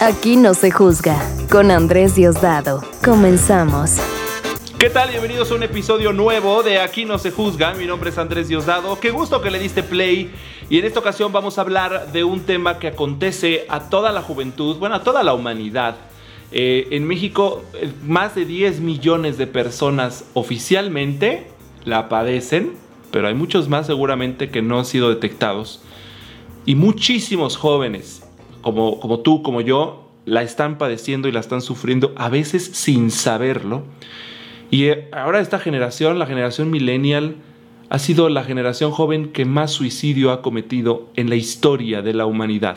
Aquí no se juzga. Con Andrés Diosdado. Comenzamos. ¿Qué tal? Bienvenidos a un episodio nuevo de Aquí no se juzga. Mi nombre es Andrés Diosdado. Qué gusto que le diste play. Y en esta ocasión vamos a hablar de un tema que acontece a toda la juventud, bueno, a toda la humanidad. Eh, en México, eh, más de 10 millones de personas oficialmente la padecen, pero hay muchos más seguramente que no han sido detectados. Y muchísimos jóvenes como, tú, como yo, la están padeciendo y la están sufriendo, a veces sin saberlo. Y eh, ahora esta generación, la generación millennial, ha sido la generación joven que más suicidio ha cometido en la historia de la humanidad.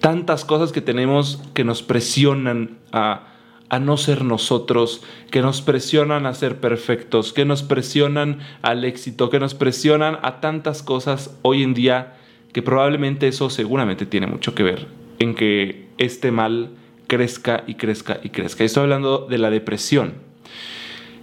Tantas cosas que tenemos que nos presionan a, a no ser nosotros, que nos presionan a ser perfectos, que nos presionan al éxito, que nos presionan a tantas cosas hoy en día que probablemente eso seguramente tiene mucho que ver en que este mal crezca y crezca y crezca. Estoy hablando de la depresión.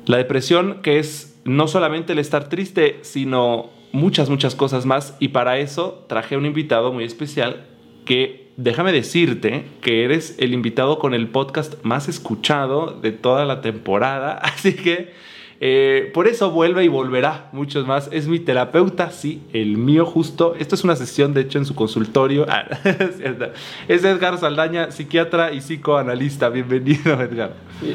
La depresión que es no solamente el estar triste, sino muchas, muchas cosas más. Y para eso traje a un invitado muy especial que déjame decirte que eres el invitado con el podcast más escuchado de toda la temporada. Así que eh, por eso vuelve y volverá muchos más. Es mi terapeuta, sí, el mío justo. Esto es una sesión, de hecho, en su consultorio. Ah, es Edgar Saldaña, psiquiatra y psicoanalista. Bienvenido, Edgar.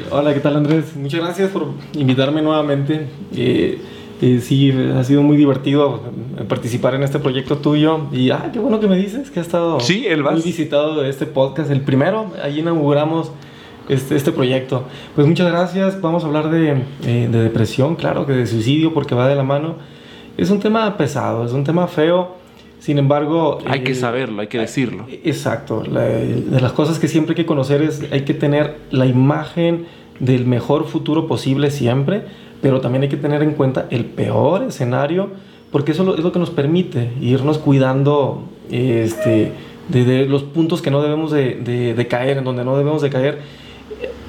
hola, ¿qué tal, Andrés? Muchas gracias por invitarme nuevamente. Eh, eh, sí, ha sido muy divertido participar en este proyecto tuyo. Y, ah, qué bueno que me dices que ha estado sí, el muy visitado de este podcast. El primero, allí inauguramos este, este proyecto. Pues muchas gracias. Vamos a hablar de, eh, de, depresión, claro, que de suicidio, porque va de la mano. Es un tema pesado, es un tema feo. Sin embargo... Hay que eh, saberlo, hay que decirlo. Eh, exacto. de las cosas que siempre hay que conocer es, hay que tener la imagen del mejor futuro posible siempre, pero también hay que tener en cuenta el peor escenario, porque eso es lo que nos permite irnos cuidando este, de, de los puntos que no debemos de, de, de caer, en donde no debemos de caer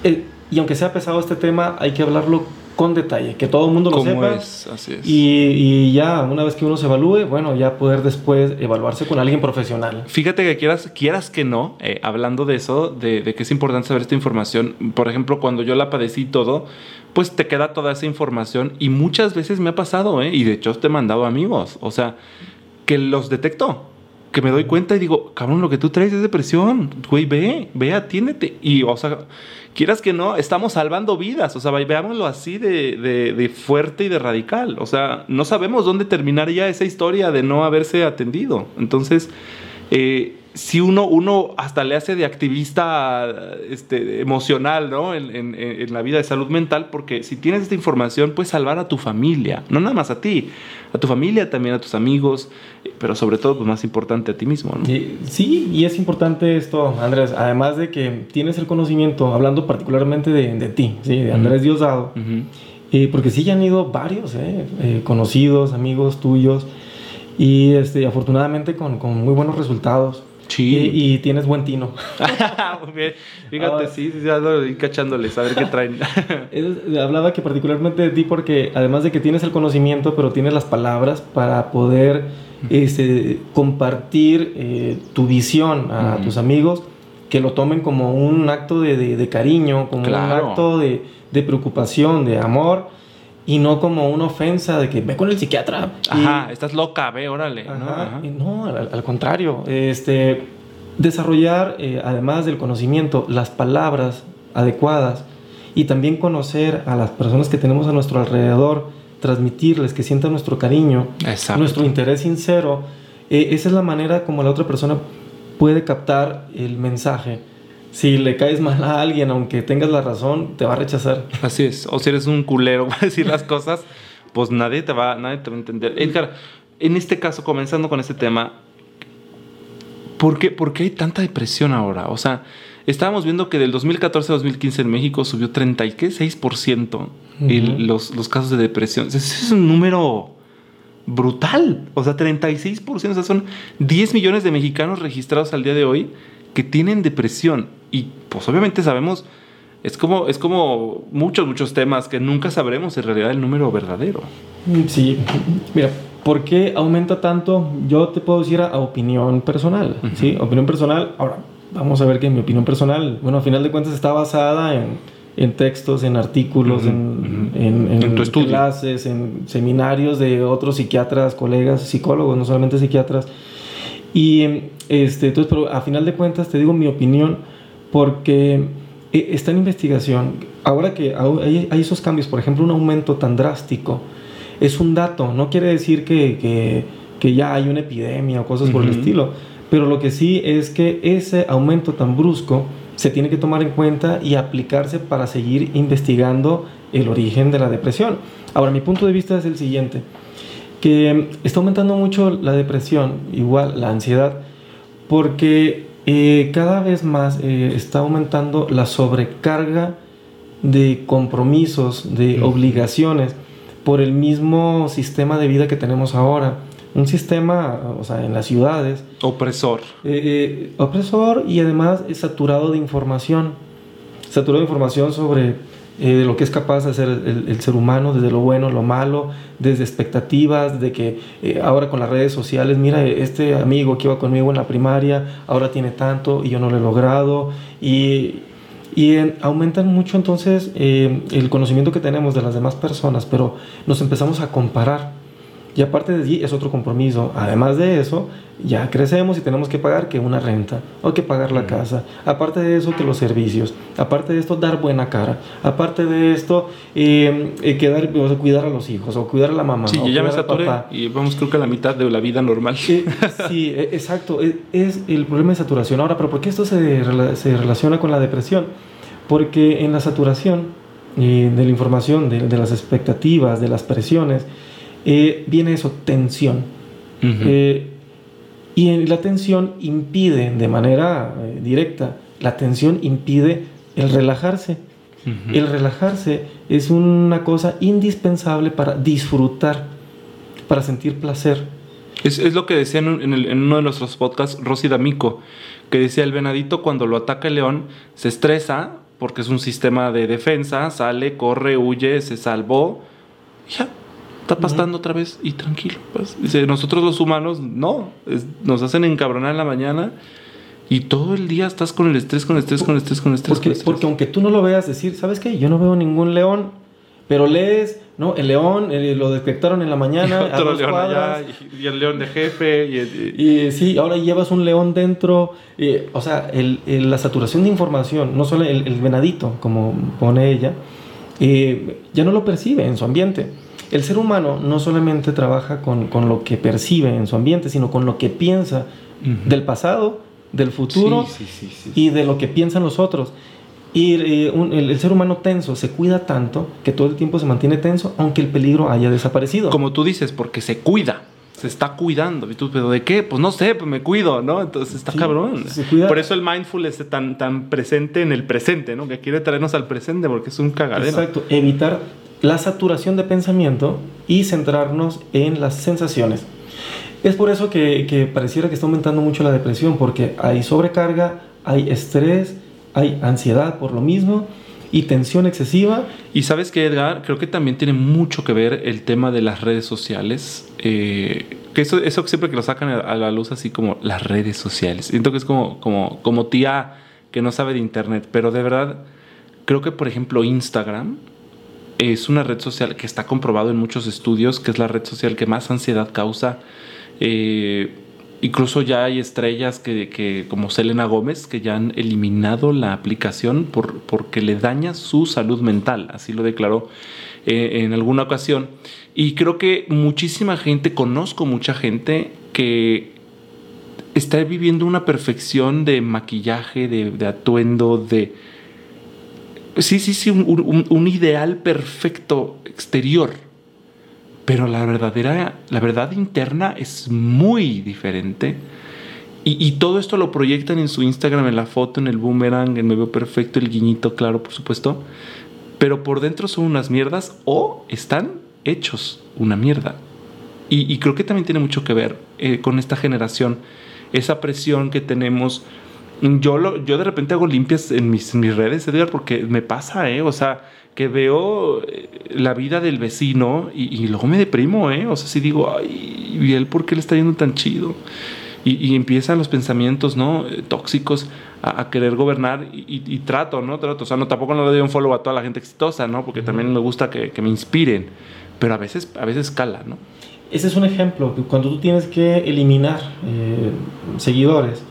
eh, y aunque sea pesado este tema, hay que hablarlo con detalle, que todo el mundo lo sepa. Es, así es. Y, ya, una vez que uno se evalúe, bueno, ya poder después evaluarse con alguien profesional. Fíjate que quieras, quieras que no, eh, hablando de eso, de, de, que es importante saber esta información, por ejemplo, cuando yo la padecí todo, pues te queda toda esa información y muchas veces me ha pasado, ¿eh? y de hecho te he mandado amigos, o sea, que los detecto que me doy cuenta y digo, cabrón, lo que tú traes es depresión, güey, ve, ve, atiéndete. Y, o sea, quieras que no, estamos salvando vidas, o sea, veámoslo así de, de, de, fuerte y de radical. O sea, no sabemos dónde terminar ya esa historia de no haberse atendido. Entonces, eh, si uno, uno hasta le hace de activista este, emocional, ¿no? En, en, en, la vida de salud mental, porque si tienes esta información, puedes salvar a tu familia, no nada más a ti, a tu familia, también a tus amigos, pero sobre todo, pues más importante a ti mismo, ¿no? Sí, y es importante esto, Andrés, además de que tienes el conocimiento, hablando particularmente de, de ti, ¿sí? De Andrés uh -huh. Diosdado, uh -huh. eh, porque sí ya han ido varios, ¿eh? Eh, conocidos, amigos tuyos, y este, afortunadamente con, con muy buenos resultados. Sí. Y, y, tienes buen tino. Muy bien. Fíjate, ah, sí, sí, ando cachándoles, a ver qué traen. hablaba que particularmente de ti porque además de que tienes el conocimiento, pero tienes las palabras para poder este, compartir eh, tu visión a tus amigos, que lo tomen como un acto de, de, de cariño, como claro. un acto de, de preocupación, de amor y no como una ofensa de que ve con el psiquiatra. Ajá, y, estás loca, ve, órale. Ajá, ¿no? Ajá. no al, al, contrario, este, desarrollar, eh, además del conocimiento, las palabras adecuadas y también conocer a las personas que tenemos a nuestro alrededor, transmitirles que sientan nuestro cariño, Exacto. nuestro interés sincero. Eh, esa es la manera como la otra persona puede captar el mensaje si le caes mal a alguien, aunque tengas la razón, te va a rechazar. Así es. O si eres un culero para decir las cosas, pues nadie te, va, nadie te va a entender. Edgar, en este caso, comenzando con este tema, ¿por qué, ¿por qué hay tanta depresión ahora? O sea, estábamos viendo que del 2014 a 2015 en México subió 36% uh -huh. los, los casos de depresión. Ese es un número brutal. O sea, 36%. O sea, son 10 millones de mexicanos registrados al día de hoy que tienen depresión. Y pues obviamente sabemos, es como, es como muchos, muchos temas que nunca sabremos en realidad el número verdadero. Sí, mira, ¿por qué aumenta tanto? Yo te puedo decir a, a opinión personal, uh -huh. ¿sí? Opinión personal, ahora, vamos a ver que mi opinión personal, bueno, a final de cuentas está basada en, en textos, en artículos, en, en, En tu estudio. clases, en seminarios de otros psiquiatras, colegas, psicólogos, no solamente psiquiatras. Y este, entonces, pero a final de cuentas te digo mi opinión porque eh, está en investigación. Ahora que hay, hay esos cambios, por ejemplo, un aumento tan drástico, es un dato, no quiere decir que, que, que ya hay una epidemia o cosas por el estilo, pero lo que sí es que ese aumento tan brusco se tiene que tomar en cuenta y aplicarse para seguir investigando el origen de la depresión. Ahora, mi punto de vista es el siguiente, que está aumentando mucho la depresión, igual la ansiedad, porque eh, cada vez más eh, está aumentando la sobrecarga de compromisos, de obligaciones, por el mismo sistema de vida que tenemos ahora. Un sistema, o sea, en las ciudades, Opresor. eh, opresor y además es saturado de información. Saturado de información sobre eh, de lo que es capaz de hacer el, ser humano, desde lo bueno, lo malo, desde expectativas, de que eh, ahora con las redes sociales, mira, este amigo que iba conmigo en la primaria, ahora tiene tanto y yo no lo he logrado. Y, y en- aumentan mucho entonces eh, el conocimiento que tenemos de las demás personas, pero nos empezamos a comparar. Y aparte de allí es otro compromiso. Además de eso, ya crecemos y tenemos que pagar que una renta, o que pagar la casa. Aparte de eso, que los servicios. Aparte de esto, dar buena cara. Aparte de esto, eh, eh, o sea, cuidar a los hijos, o cuidar a la mamá. Sí, o yo ya me saturé y vamos creo que a la mitad de la vida normal. Eh, sí, eh, exacto. Es, es el problema de saturación. Ahora, ¿pero por qué esto se, se relaciona con la depresión? Porque en la saturación eh, de la información, de, de las expectativas, de las presiones, eh, viene eso, tensión. Ujú. Eh, y la tensión impide, de manera eh, directa, la tensión impide el relajarse. Ujú. El relajarse es una cosa indispensable para disfrutar, para sentir placer. Es, es lo que decía en, un- en el- en uno de nuestros podcasts Rosy D'Amico, que decía el venadito cuando lo ataca el león se estresa porque es un sistema de defensa, sale, corre, huye, se salvó, ya, está pastando otra vez y tranquilo. pues. Dice, nosotros los humanos no, es- nos hacen encabronar en la mañana y todo el día estás con el estrés, con el estrés, con el estrés, con el estrés. Porque, el estrés. porque aunque tú no lo veas decir, ¿sabes qué? Yo no veo ningún león, pero lees, ¿no? El león eh, lo detectaron en la mañana, a otro dos león cuadras, allá y, y el león de jefe y- y- Y sí, ahora llevas un león dentro. o sea, el- el- la saturación de información, no solo el, el venadito, como pone ella, eh, ya no lo percibe en su ambiente. El ser humano no solamente trabaja con, con lo que percibe en su ambiente, sino con lo que piensa Ujú. del pasado, del futuro Sí, sí, sí, y de lo que piensan los otros. Y eh, un- el, el ser humano tenso se cuida tanto que todo el tiempo se mantiene tenso, aunque el peligro haya desaparecido. Como tú dices, porque se cuida. Se está cuidando. ¿Y tú, pero de qué? Pues no sé, pues me cuido, ¿no? Entonces está cabrón. se cuida. Por eso el mindful es tan, tan presente en el presente, ¿no? Que quiere traernos al presente porque es un cagadero. Exacto, evitar la saturación de pensamiento y centrarnos en las sensaciones. Es por eso que, pareciera que está aumentando mucho la depresión, porque hay sobrecarga, hay estrés, hay ansiedad por lo mismo y tensión excesiva. Y sabes que, Edgar, creo que también tiene mucho que ver el tema de las redes sociales. eh, que eso, eso siempre que lo sacan a a la luz así como las redes sociales. Siento que es como, como, como tía que no sabe de internet. Pero de verdad, creo que por ejemplo Instagram es una red social que está comprobado en muchos estudios que es la red social que más ansiedad causa. Eh, incluso ya hay estrellas que, que, como Selena Gómez, que ya han eliminado la aplicación por, porque le daña su salud mental. Así lo declaró eh, en alguna ocasión. Y creo que muchísima gente, conozco mucha gente que está viviendo una perfección de maquillaje, de, de atuendo, de... Sí, sí, sí, un, ideal perfecto exterior. Pero la verdadera, la verdad interna es muy diferente. Y, todo esto lo proyectan en su Instagram, en la foto, en el boomerang, en Me Veo Perfecto, el guiñito, claro, por supuesto. Pero por dentro son unas mierdas o están hechos una mierda. Y, y creo que también tiene mucho que ver eh, con esta generación, esa presión que tenemos. Yo, lo, yo de repente hago limpias en mis, en mis redes, Edgar, porque me pasa, ¿eh? O sea, que veo eh, la vida del vecino y, y luego me deprimo, ¿eh? O sea, si digo, ay, ¿y él por qué le está yendo tan chido? Y, y empiezan los pensamientos, ¿no? Eh, Tóxicos. a, querer gobernar y, trato, ¿no? Trato, o sea, no, tampoco no le doy un follow a toda la gente exitosa, ¿no? Porque también me gusta que, que, me inspiren, pero a veces, a veces cala, ¿no? Ese es un ejemplo, cuando tú tienes que eliminar eh, seguidores,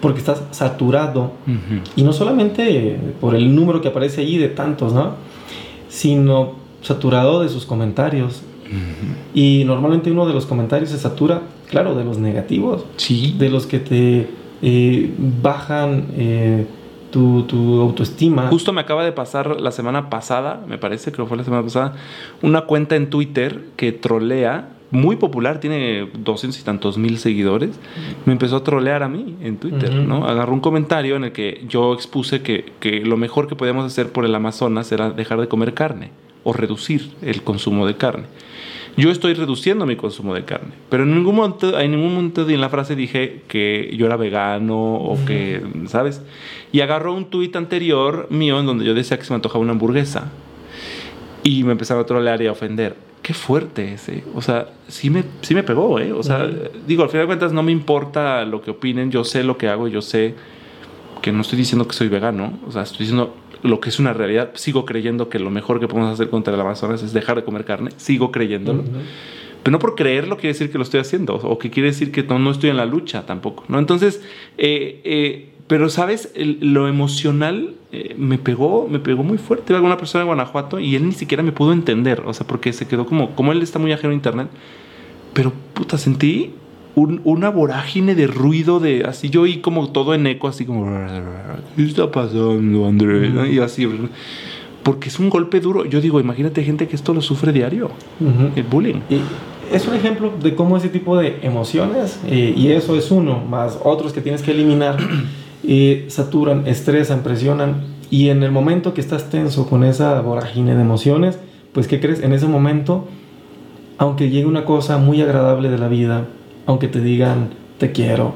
porque estás saturado, y no solamente por el número que aparece allí de tantos, ¿no? Sino saturado de sus comentarios. Y normalmente uno de los comentarios se satura, claro, de los negativos, sí. de los que te eh, bajan eh, tu, tu, autoestima. Justo me acaba de pasar la semana pasada, me parece, creo que fue la semana pasada, una cuenta en Twitter que trolea muy popular, tiene doscientos y tantos mil seguidores, me empezó a trolear a mí en Twitter, ¿no? Agarró un comentario en el que yo expuse que, que, lo mejor que podíamos hacer por el Amazonas era dejar de comer carne o reducir el consumo de carne. Yo estoy reduciendo mi consumo de carne, pero en ningún momento, en ningún momento en la frase dije que yo era vegano o que, ¿sabes? Y agarró un tuit anterior mío en donde yo decía que se me antojaba una hamburguesa. Y me empezaron a trolear y a ofender qué fuerte ese. O sea, sí me, sí me pegó, ¿eh? O sea, digo, al final de cuentas no me importa lo que opinen, yo sé lo que hago, yo sé que no estoy diciendo que soy vegano, o sea, estoy diciendo lo que es una realidad. Sigo creyendo que lo mejor que podemos hacer contra el Amazonas es dejar de comer carne, sigo creyéndolo. Pero no por creerlo quiere decir que lo estoy haciendo, o que quiere decir que no, no estoy en la lucha tampoco, ¿no? Entonces, eh, eh, pero, ¿sabes? lo emocional eh, me pegó, me pegó muy fuerte. Iba una persona de Guanajuato y él ni siquiera me pudo entender. O sea, porque se quedó como, como él está muy ajeno a internet. Pero, puta, sentí una vorágine de ruido, de así yo y como todo en eco, así como, ¿qué está pasando, Andrés? Y así, porque es un golpe duro. Yo digo, imagínate gente que esto lo sufre diario, el bullying. Y es un ejemplo de cómo ese tipo de emociones, eh, y eso es uno, más otros que tienes que eliminar. Saturan, estresan, presionan y en el momento que estás tenso con esa vorágine de emociones, pues ¿qué crees? En ese momento, aunque llegue una cosa muy agradable de la vida, aunque te digan te quiero,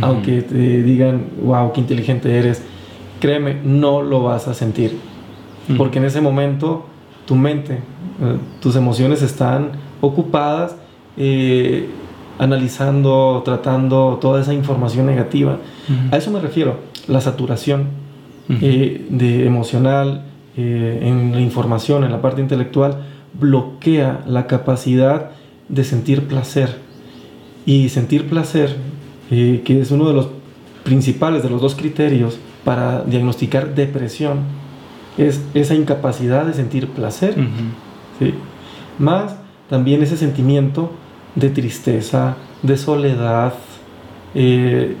aunque te digan wow, qué inteligente eres, créeme, no lo vas a sentir. Porque en ese momento tu mente, eh, tus emociones están ocupadas eh, analizando, tratando toda esa información negativa. A eso me refiero, la saturación eh, de emocional eh, en la información, en la parte intelectual, bloquea la capacidad de sentir placer. Y sentir placer, eh, que es uno de los principales, de los dos criterios para diagnosticar depresión, es esa incapacidad de sentir placer. Más también ese sentimiento de tristeza, de soledad. Eh,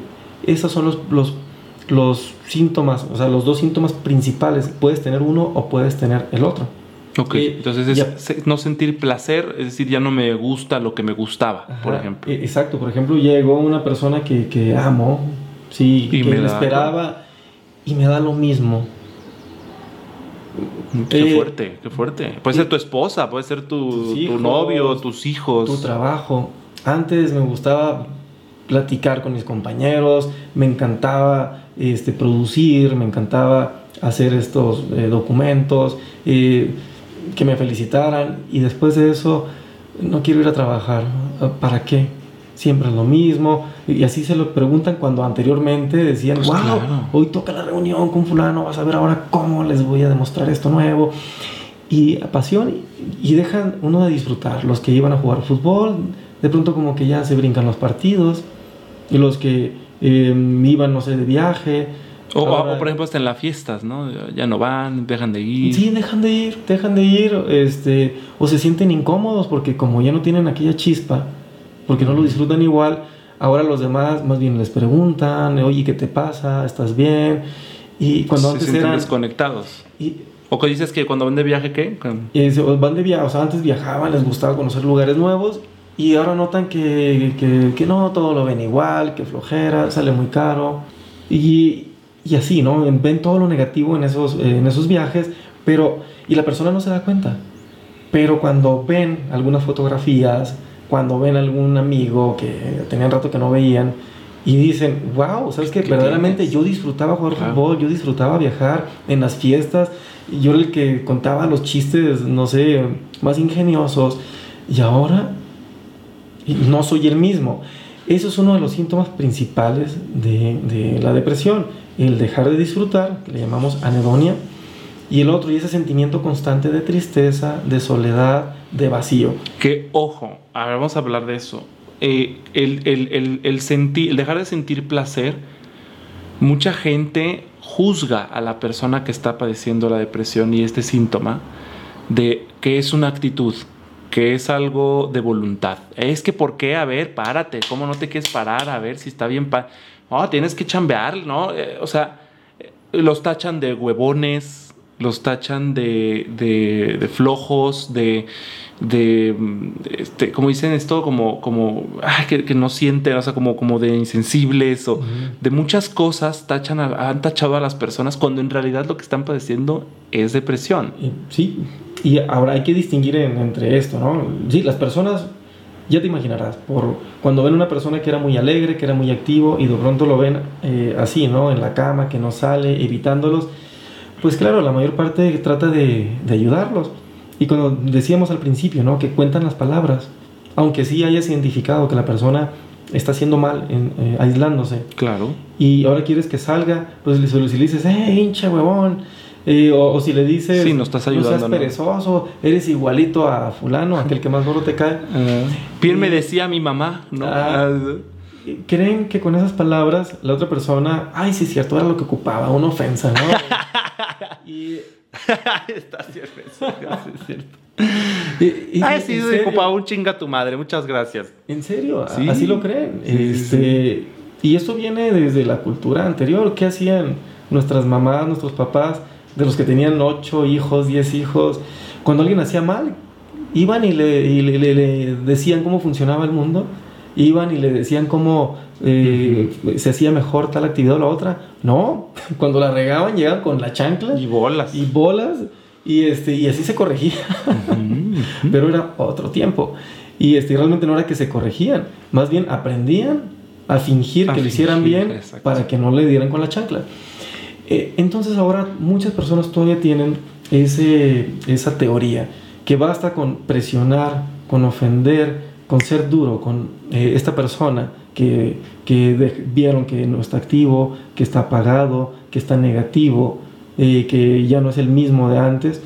esos son los, los, los, síntomas, o sea, los dos síntomas principales. Puedes tener uno o puedes tener el otro. Ok, eh, entonces es no sentir placer, es decir, ya no me gusta lo que me gustaba, por ejemplo. E, exacto, por ejemplo, llegó una persona que, que amo, sí, que me, esperaba y me da lo mismo. Qué eh, fuerte, qué fuerte. Puede ser tu esposa, puede ser tu, tu novio, tus hijos. Tu trabajo. Antes me gustaba platicar con mis compañeros, me encantaba este, producir, me encantaba hacer estos eh, documentos, eh, que me felicitaran y después de eso no quiero ir a trabajar. ¿Para qué? Siempre es lo mismo. Y así se lo preguntan cuando anteriormente decían, wow, pues hoy toca la reunión con fulano, vas a ver ahora cómo les voy a demostrar esto nuevo. Y pasión y dejan uno de disfrutar. Los que iban a jugar fútbol, de pronto como que ya se brincan los partidos. Y los que em, iban, no sé, de viaje. O, por ejemplo hasta en las fiestas, ¿no? Ya no van, dejan de ir. Sí, dejan de ir, dejan de ir, este, o se sienten incómodos porque como ya no tienen aquella chispa, porque no lo disfrutan igual. Ahora los demás más bien les preguntan, oye, ¿qué te pasa? ¿Estás bien? Y cuando Se antes eran desconectados. Y, o que dices que cuando van de viaje, ¿qué? Y van de viaje, o sea, antes viajaban, les gustaba conocer lugares nuevos y ahora notan que, que, que no, todo lo ven igual, que flojera, sale muy caro. Y, y así, ¿no? Ven todo lo negativo en esos, en esos viajes, pero, y la persona no se da cuenta. Pero cuando ven algunas fotografías, cuando ven algún amigo que tenían rato que no veían y dicen, wow, ¿sabes qué? Verdaderamente yo disfrutaba jugar fútbol, yo disfrutaba viajar en las fiestas, yo era el que contaba los chistes, no sé, más ingeniosos y ahora no soy el mismo. Eso es uno de los síntomas principales de, de la depresión, el dejar de disfrutar, que le llamamos anedonia, y el otro, y ese sentimiento constante de tristeza, de soledad, de vacío. Que, ojo, a vamos a hablar de eso. Eh, el, el, el, sentir, el dejar de sentir placer, mucha gente juzga a la persona que está padeciendo la depresión y este síntoma de que es una actitud, que es algo de voluntad. Es que, ¿por qué? A ver, párate, ¿cómo no te quieres parar? A ver si está bien. Pa no, tienes que chambear, ¿no? Eh, o sea, eh, los tachan de huevones, los tachan de, de, flojos, de, de, este, como dicen esto, como, como que, que, no sienten, o sea, como, como de insensibles o de muchas cosas tachan han tachado a las personas cuando en realidad lo que están padeciendo es depresión. Sí, y ahora hay que distinguir entre esto, ¿no? Sí, las personas, ya te imaginarás, por cuando ven una persona que era muy alegre, que era muy activo y de pronto lo ven eh, así, ¿no? En la cama, que no sale, evitándolos, pues claro, la mayor parte trata de, de ayudarlos. Y cuando decíamos al principio, ¿no? Que cuentan las palabras, aunque sí hayas identificado que la persona está haciendo mal, en, eh, aislándose. Claro. Y ahora quieres que salga, pues si le dices, ¡eh, hincha huevón! Eh, o, si le dices, sí, no estás ayudando. No seas perezoso, eres igualito a fulano, aquel que más gordo te cae. Uh, me decía mi mamá, ¿no? Ah, creen que con esas palabras la otra persona, ay, sí es cierto, era lo que ocupaba, una ofensa, ¿no? y... Está cierto, es cierto. ay, sí, ocupaba un chinga tu madre, muchas gracias. ¿En serio? Así lo creen. este, Y eso viene desde la cultura anterior. ¿Qué hacían nuestras mamás, nuestros papás? de los que tenían ocho hijos, diez hijos, cuando alguien hacía mal, iban y le, le, decían cómo funcionaba el mundo, iban y le decían cómo eh, se hacía mejor tal actividad o la otra. No, cuando la regaban llegaban con la chancla y bolas. Y bolas y, este, y así se corregía. Pero era otro tiempo. Y este, realmente no era que se corregían, más bien aprendían a fingir que lo hicieran bien para que no le dieran con la chancla. Eh, entonces ahora muchas personas todavía tienen ese, esa teoría, que basta con presionar, con ofender, con ser duro con eh, esta persona que, vieron que no está activo, que está apagado, que está negativo, eh, que ya no es el mismo de antes.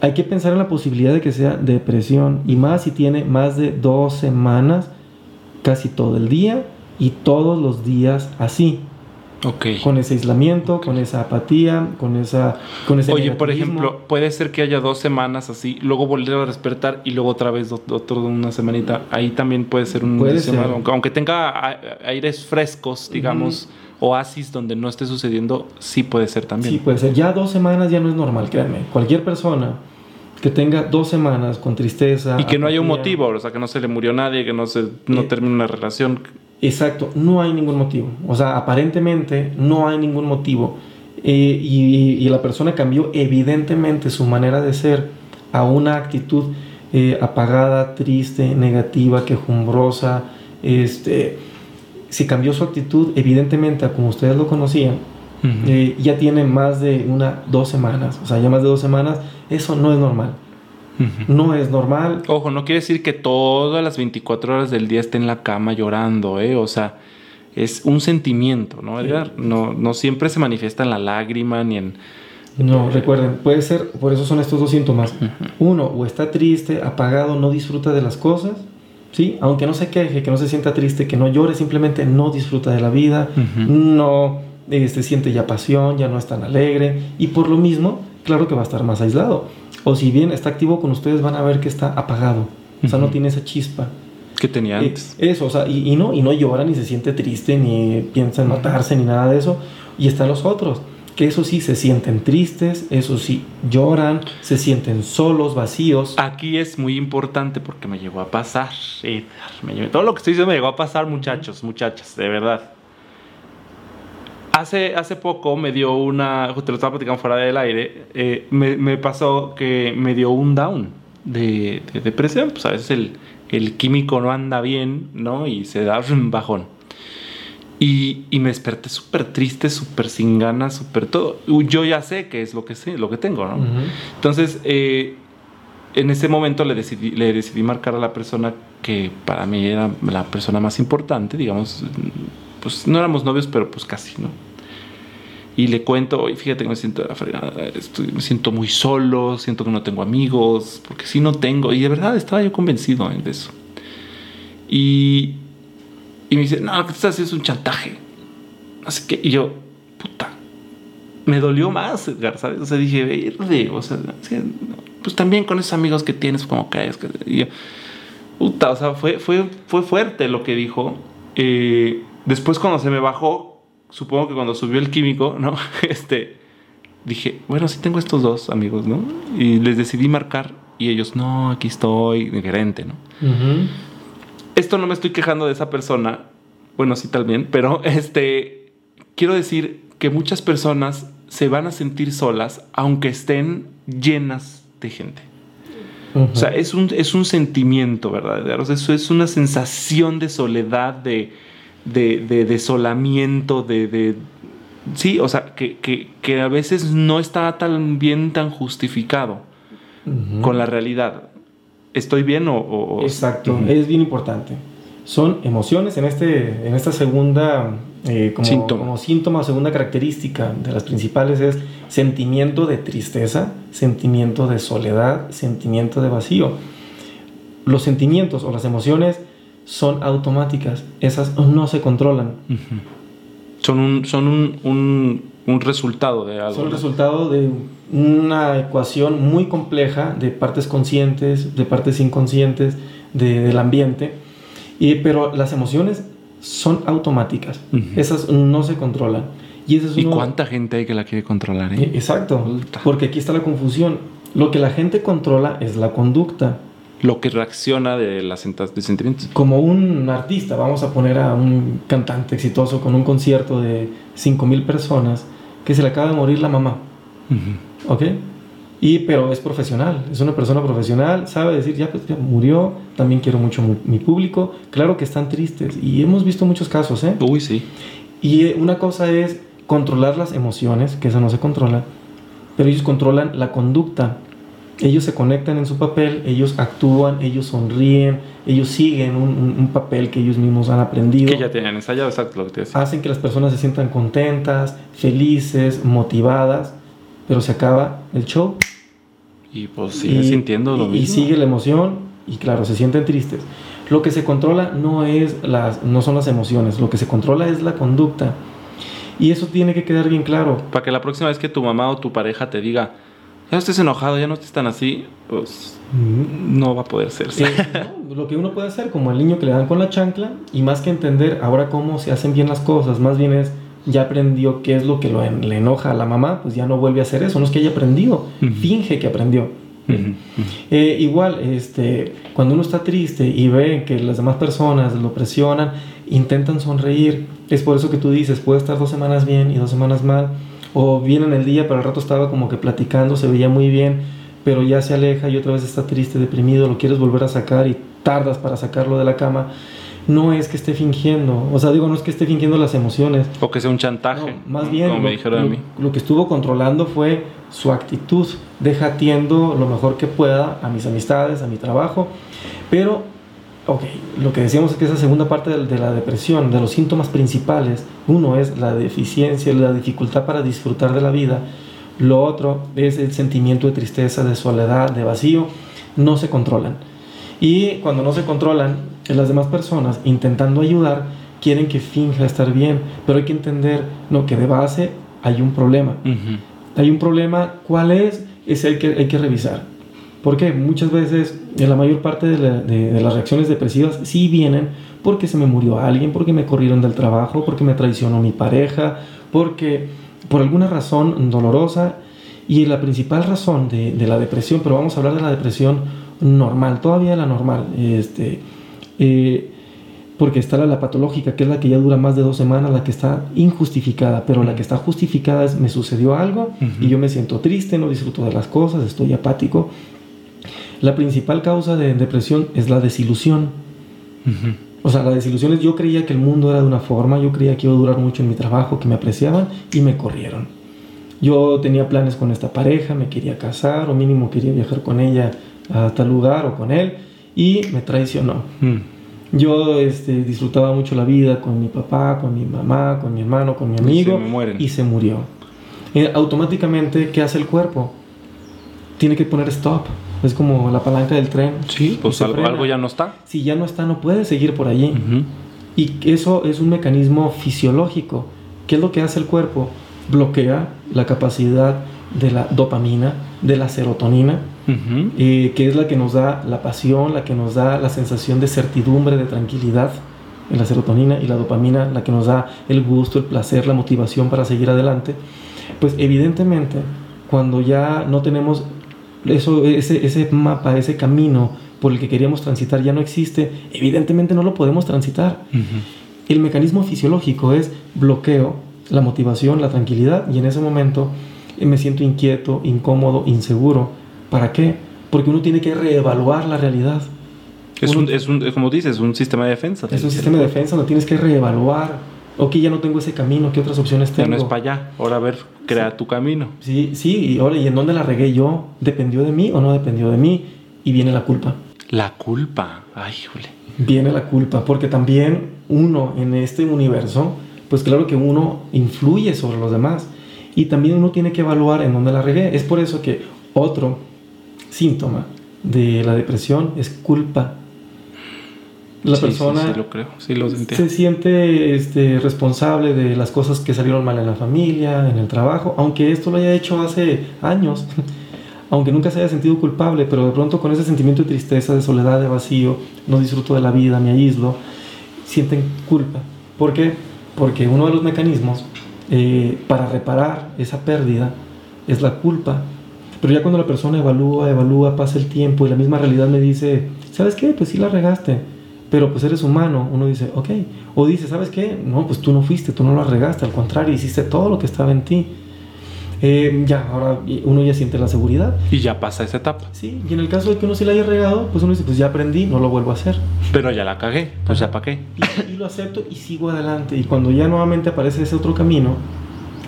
Hay que pensar en la posibilidad de que sea depresión y más si tiene más de dos semanas, casi todo el día y todos los días así. Con ese aislamiento, con esa apatía, con esa con ese Oye, por ejemplo, puede ser que haya dos semanas así, luego volver a despertar y luego otra vez otro una semanita. Ahí también puede ser un aunque, tenga aires frescos, digamos, oasis donde no esté sucediendo, sí puede ser también. Sí, puede ser. Ya dos semanas ya no es normal, créanme. Cualquier persona que tenga dos semanas con tristeza. Y que no haya un motivo, o sea, que no se le murió nadie, que no se no eh, termine una relación Exacto, no hay ningún motivo. O sea, aparentemente no hay ningún motivo. Eh, y, la persona cambió evidentemente su manera de ser a una actitud eh, apagada, triste, negativa, quejumbrosa. Este, si cambió su actitud, evidentemente, a como ustedes lo conocían, eh, ya tiene más de una, dos semanas. O sea, ya más de dos semanas, eso no es normal. No es normal. Ojo, no quiere decir que todas las 24 horas del día esté en la cama llorando, ¿eh? O sea, es un sentimiento, ¿no, Edgar? No, no siempre se manifiesta en la lágrima ni en... No, recuerden, puede ser, por eso son estos dos síntomas. Uno, o está triste, apagado, no disfruta de las cosas, ¿sí? Aunque no se queje, que no se sienta triste, que no llore, simplemente no disfruta de la vida, no este, siente ya pasión, ya no es tan alegre, y por lo mismo, claro que va a estar más aislado. O si bien está activo con ustedes, van a ver que está apagado. O sea, no tiene esa chispa. Que tenía antes. eso, o sea, y, no, y no llora, ni se siente triste, ni piensa en matarse, ni nada de eso. Y están los otros, que eso sí se sienten tristes, eso sí lloran, se sienten solos, vacíos. Aquí es muy importante porque me llegó a pasar. todo lo que estoy diciendo me llegó a pasar, muchachos, muchachas, de verdad. Hace, hace poco me dio una, te lo estaba platicando fuera del aire, eh, me, pasó que me dio un down de, depresión, pues a veces el, el, químico no anda bien, ¿no? Y se da un bajón. Y, y me desperté súper triste, súper sin ganas, súper todo. Yo ya sé qué es lo que, sé, lo que tengo, ¿no? Entonces, eh, en ese momento le decidí, le decidí marcar a la persona que para mí era la persona más importante, digamos, pues no éramos novios, pero pues casi, ¿no? Y le cuento, y fíjate que me siento me siento muy solo, siento que no tengo amigos, porque sí no tengo, y de verdad estaba yo convencido de eso. Y, y me dice, no, lo que estás haciendo es un chantaje. Así que, y yo, puta, me dolió más, Edgar, ¿sabes? O sea, dije, verde, o sea, pues también con esos amigos que tienes, como que es que... Y yo, puta, o sea, fue, fue, fue fuerte lo que dijo. Eh, después cuando se me bajó, supongo que cuando subió el químico, ¿no? Este, dije, bueno, sí tengo estos dos amigos, ¿no? Y les decidí marcar y ellos, no, aquí estoy, diferente, ¿no? Esto no me estoy quejando de esa persona, bueno, sí también, pero este, quiero decir que muchas personas se van a sentir solas aunque estén llenas de gente. O sea, es un, es un sentimiento, ¿verdad? O sea, eso es una sensación de soledad, de, de, de desolamiento, de, de- Sí, o sea, que, que- que a veces no está tan bien, tan justificado con la realidad. ¿Estoy bien o...? o- Exacto, es bien importante. Son emociones en, este, en esta segunda eh, como, Síntoma. como síntoma, segunda característica de las principales es sentimiento de tristeza, sentimiento de soledad, sentimiento de vacío. Los sentimientos o las emociones son automáticas, esas no se controlan. Son un, son un, un, un resultado de algo. Son el resultado de una ecuación muy compleja de partes conscientes, de partes inconscientes de- del ambiente, y, pero las emociones son automáticas, esas no se controlan. Y, es ¿Y uno- cuánta gente hay que la quiere controlar? Eh? Exacto, porque aquí está la confusión. Lo que la gente controla es la conducta. Lo que reacciona de las de sentimientos. Como un artista, vamos a poner a un cantante exitoso con un concierto de 5.000 personas que se le acaba de morir la mamá. Ujú. ¿Ok? Y, pero es profesional, es una persona profesional, sabe decir, ya, pues, ya murió, también quiero mucho mu- mi público. Claro que están tristes y hemos visto muchos casos, ¿eh? Uy, sí. Y eh, una cosa es controlar las emociones, que eso no se controla, pero ellos controlan la conducta. Ellos se conectan en su papel, ellos actúan, ellos sonríen, ellos siguen un, un- un papel que ellos mismos han aprendido. Que ya tenían ensayado, exacto lo que te decía. Hacen que las personas se sientan contentas, felices, motivadas, pero se acaba el show Y pues sigue sintiendo lo y- mismo. Y sigue la emoción y claro, se sienten tristes. Lo que se controla no, es las, no son las emociones, lo que se controla es la conducta. Y eso tiene que quedar bien claro. Para que la próxima vez que tu mamá o tu pareja te diga, no estés enojado, ya no estés tan así, pues no va a poder ser. Eh, no, lo que uno puede hacer, como el niño que le dan con la chancla, y más que entender ahora cómo se hacen bien las cosas, más bien es, ya aprendió qué es lo que lo en- le enoja a la mamá, pues ya no vuelve a hacer eso, no es que haya aprendido, finge que aprendió. Eh, igual, este, cuando uno está triste y ve que las demás personas lo presionan, intentan sonreír. Es por eso que tú dices, puede estar dos semanas bien y dos semanas mal. O bien en el día, pero al rato estaba como que platicando, se veía muy bien, pero ya se aleja y otra vez está triste, deprimido, lo quieres volver a sacar y tardas para sacarlo de la cama. No es que esté fingiendo, o sea, digo, no es que esté fingiendo las emociones, O que sea un chantaje. no, más bien, Como lo, me dijeron a lo- mí. lo que estuvo controlando fue su actitud. Deja atiendo lo mejor que pueda a mis amistades, a mi trabajo. Pero, ok, lo que decíamos es que esa segunda parte de, de la depresión, de los síntomas principales, uno es la deficiencia, la dificultad para disfrutar de la vida. Lo otro es el sentimiento de tristeza, de soledad, de vacío. No se controlan. Y cuando no se controlan, las demás personas intentando ayudar quieren que finja estar bien, pero hay que entender no, que de base hay un problema. Hay un problema, ¿cuál es? Es el que hay que revisar. Porque muchas veces, en la mayor parte de, la- de- de las reacciones depresivas, sí vienen porque se me murió alguien, porque me corrieron del trabajo, porque me traicionó mi pareja, porque por alguna razón dolorosa. Y la principal razón de, de la depresión, pero vamos a hablar de la depresión normal, todavía la normal, este, eh, porque está la, la patológica, que es la que ya dura más de dos semanas, la que está injustificada, pero la que está justificada es me sucedió algo y Ujú. yo me siento triste, no disfruto de las cosas, estoy apático. La principal causa de depresión es la desilusión. Ujú. O sea, la desilusión es yo creía que el mundo era de una forma, yo creía que iba a durar mucho en mi trabajo, que me apreciaban y me corrieron. Yo tenía planes con esta pareja, me quería casar o mínimo quería viajar con ella a tal lugar o con él y me traicionó. Mm. Yo este, disfrutaba mucho la vida con mi papá, con mi mamá, con mi hermano, con mi Y amigo se y se murió. eh, automáticamente, ¿qué hace el cuerpo? Tiene que poner stop. Es como la palanca del tren. Sí, pues algo, ya no está. Si ya no está, no puede seguir por allí. Y eso es un mecanismo fisiológico. ¿Qué es lo que hace el cuerpo? Bloquea la capacidad de la dopamina, de la serotonina, eh, que es la que nos da la pasión, la que nos da la sensación de certidumbre, de tranquilidad. La serotonina y la dopamina, la que nos da el gusto, el placer, la motivación para seguir adelante. Pues evidentemente, cuando ya no tenemos eso, ese, ese mapa, ese camino por el que queríamos transitar ya no existe, evidentemente no lo podemos transitar. El mecanismo fisiológico es bloqueo, la motivación, la tranquilidad y en ese momento eh, me siento inquieto, incómodo, inseguro. ¿Para qué? Porque uno tiene que reevaluar la realidad. Es, Uno- un, es un, como dices, un sistema de defensa. Es un sistema de defensa donde tienes que reevaluar. Ok, ya no tengo ese camino, ¿qué otras opciones Ya tengo? no es para allá. Ahora a ver, crea tu camino. Sí, sí, y ahora, ¿y en dónde la regué yo? ¿Dependió de mí o no dependió de mí? Y viene la culpa. La culpa. Ay, híjole. Viene la culpa, porque también uno en este universo, pues claro que uno influye sobre los demás. Y también uno tiene que evaluar en dónde la regué. Es por eso que otro síntoma de la depresión es culpa. La Sí, sí, persona Sí, lo creo. Sí, lo se siente este, responsable de las cosas que salieron mal en la familia, en el trabajo, aunque esto lo haya hecho hace años, aunque nunca se haya sentido culpable, pero de pronto con ese sentimiento de tristeza, de soledad, de vacío, no disfruto de la vida, me aíslo, sienten culpa. ¿Por qué? Porque uno de los mecanismos eh, para reparar esa pérdida es la culpa. Pero ya cuando la persona evalúa, evalúa, pasa el tiempo y la misma realidad me dice, ¿sabes qué? Pues sí la regaste, pero pues eres humano. Uno dice, ok. O dice, ¿sabes qué? No, pues tú no fuiste, tú no la regaste, al contrario, hiciste todo lo que estaba en ti. Eh, ya, ahora uno ya siente la seguridad. Y ya pasa esa etapa. Sí, y en el caso de que uno sí la haya regado, pues uno dice, pues ya aprendí, no lo vuelvo a hacer. Pero ya la cagué. Pues ya para qué. Y, y lo acepto y sigo adelante. Y cuando ya nuevamente aparece ese otro camino,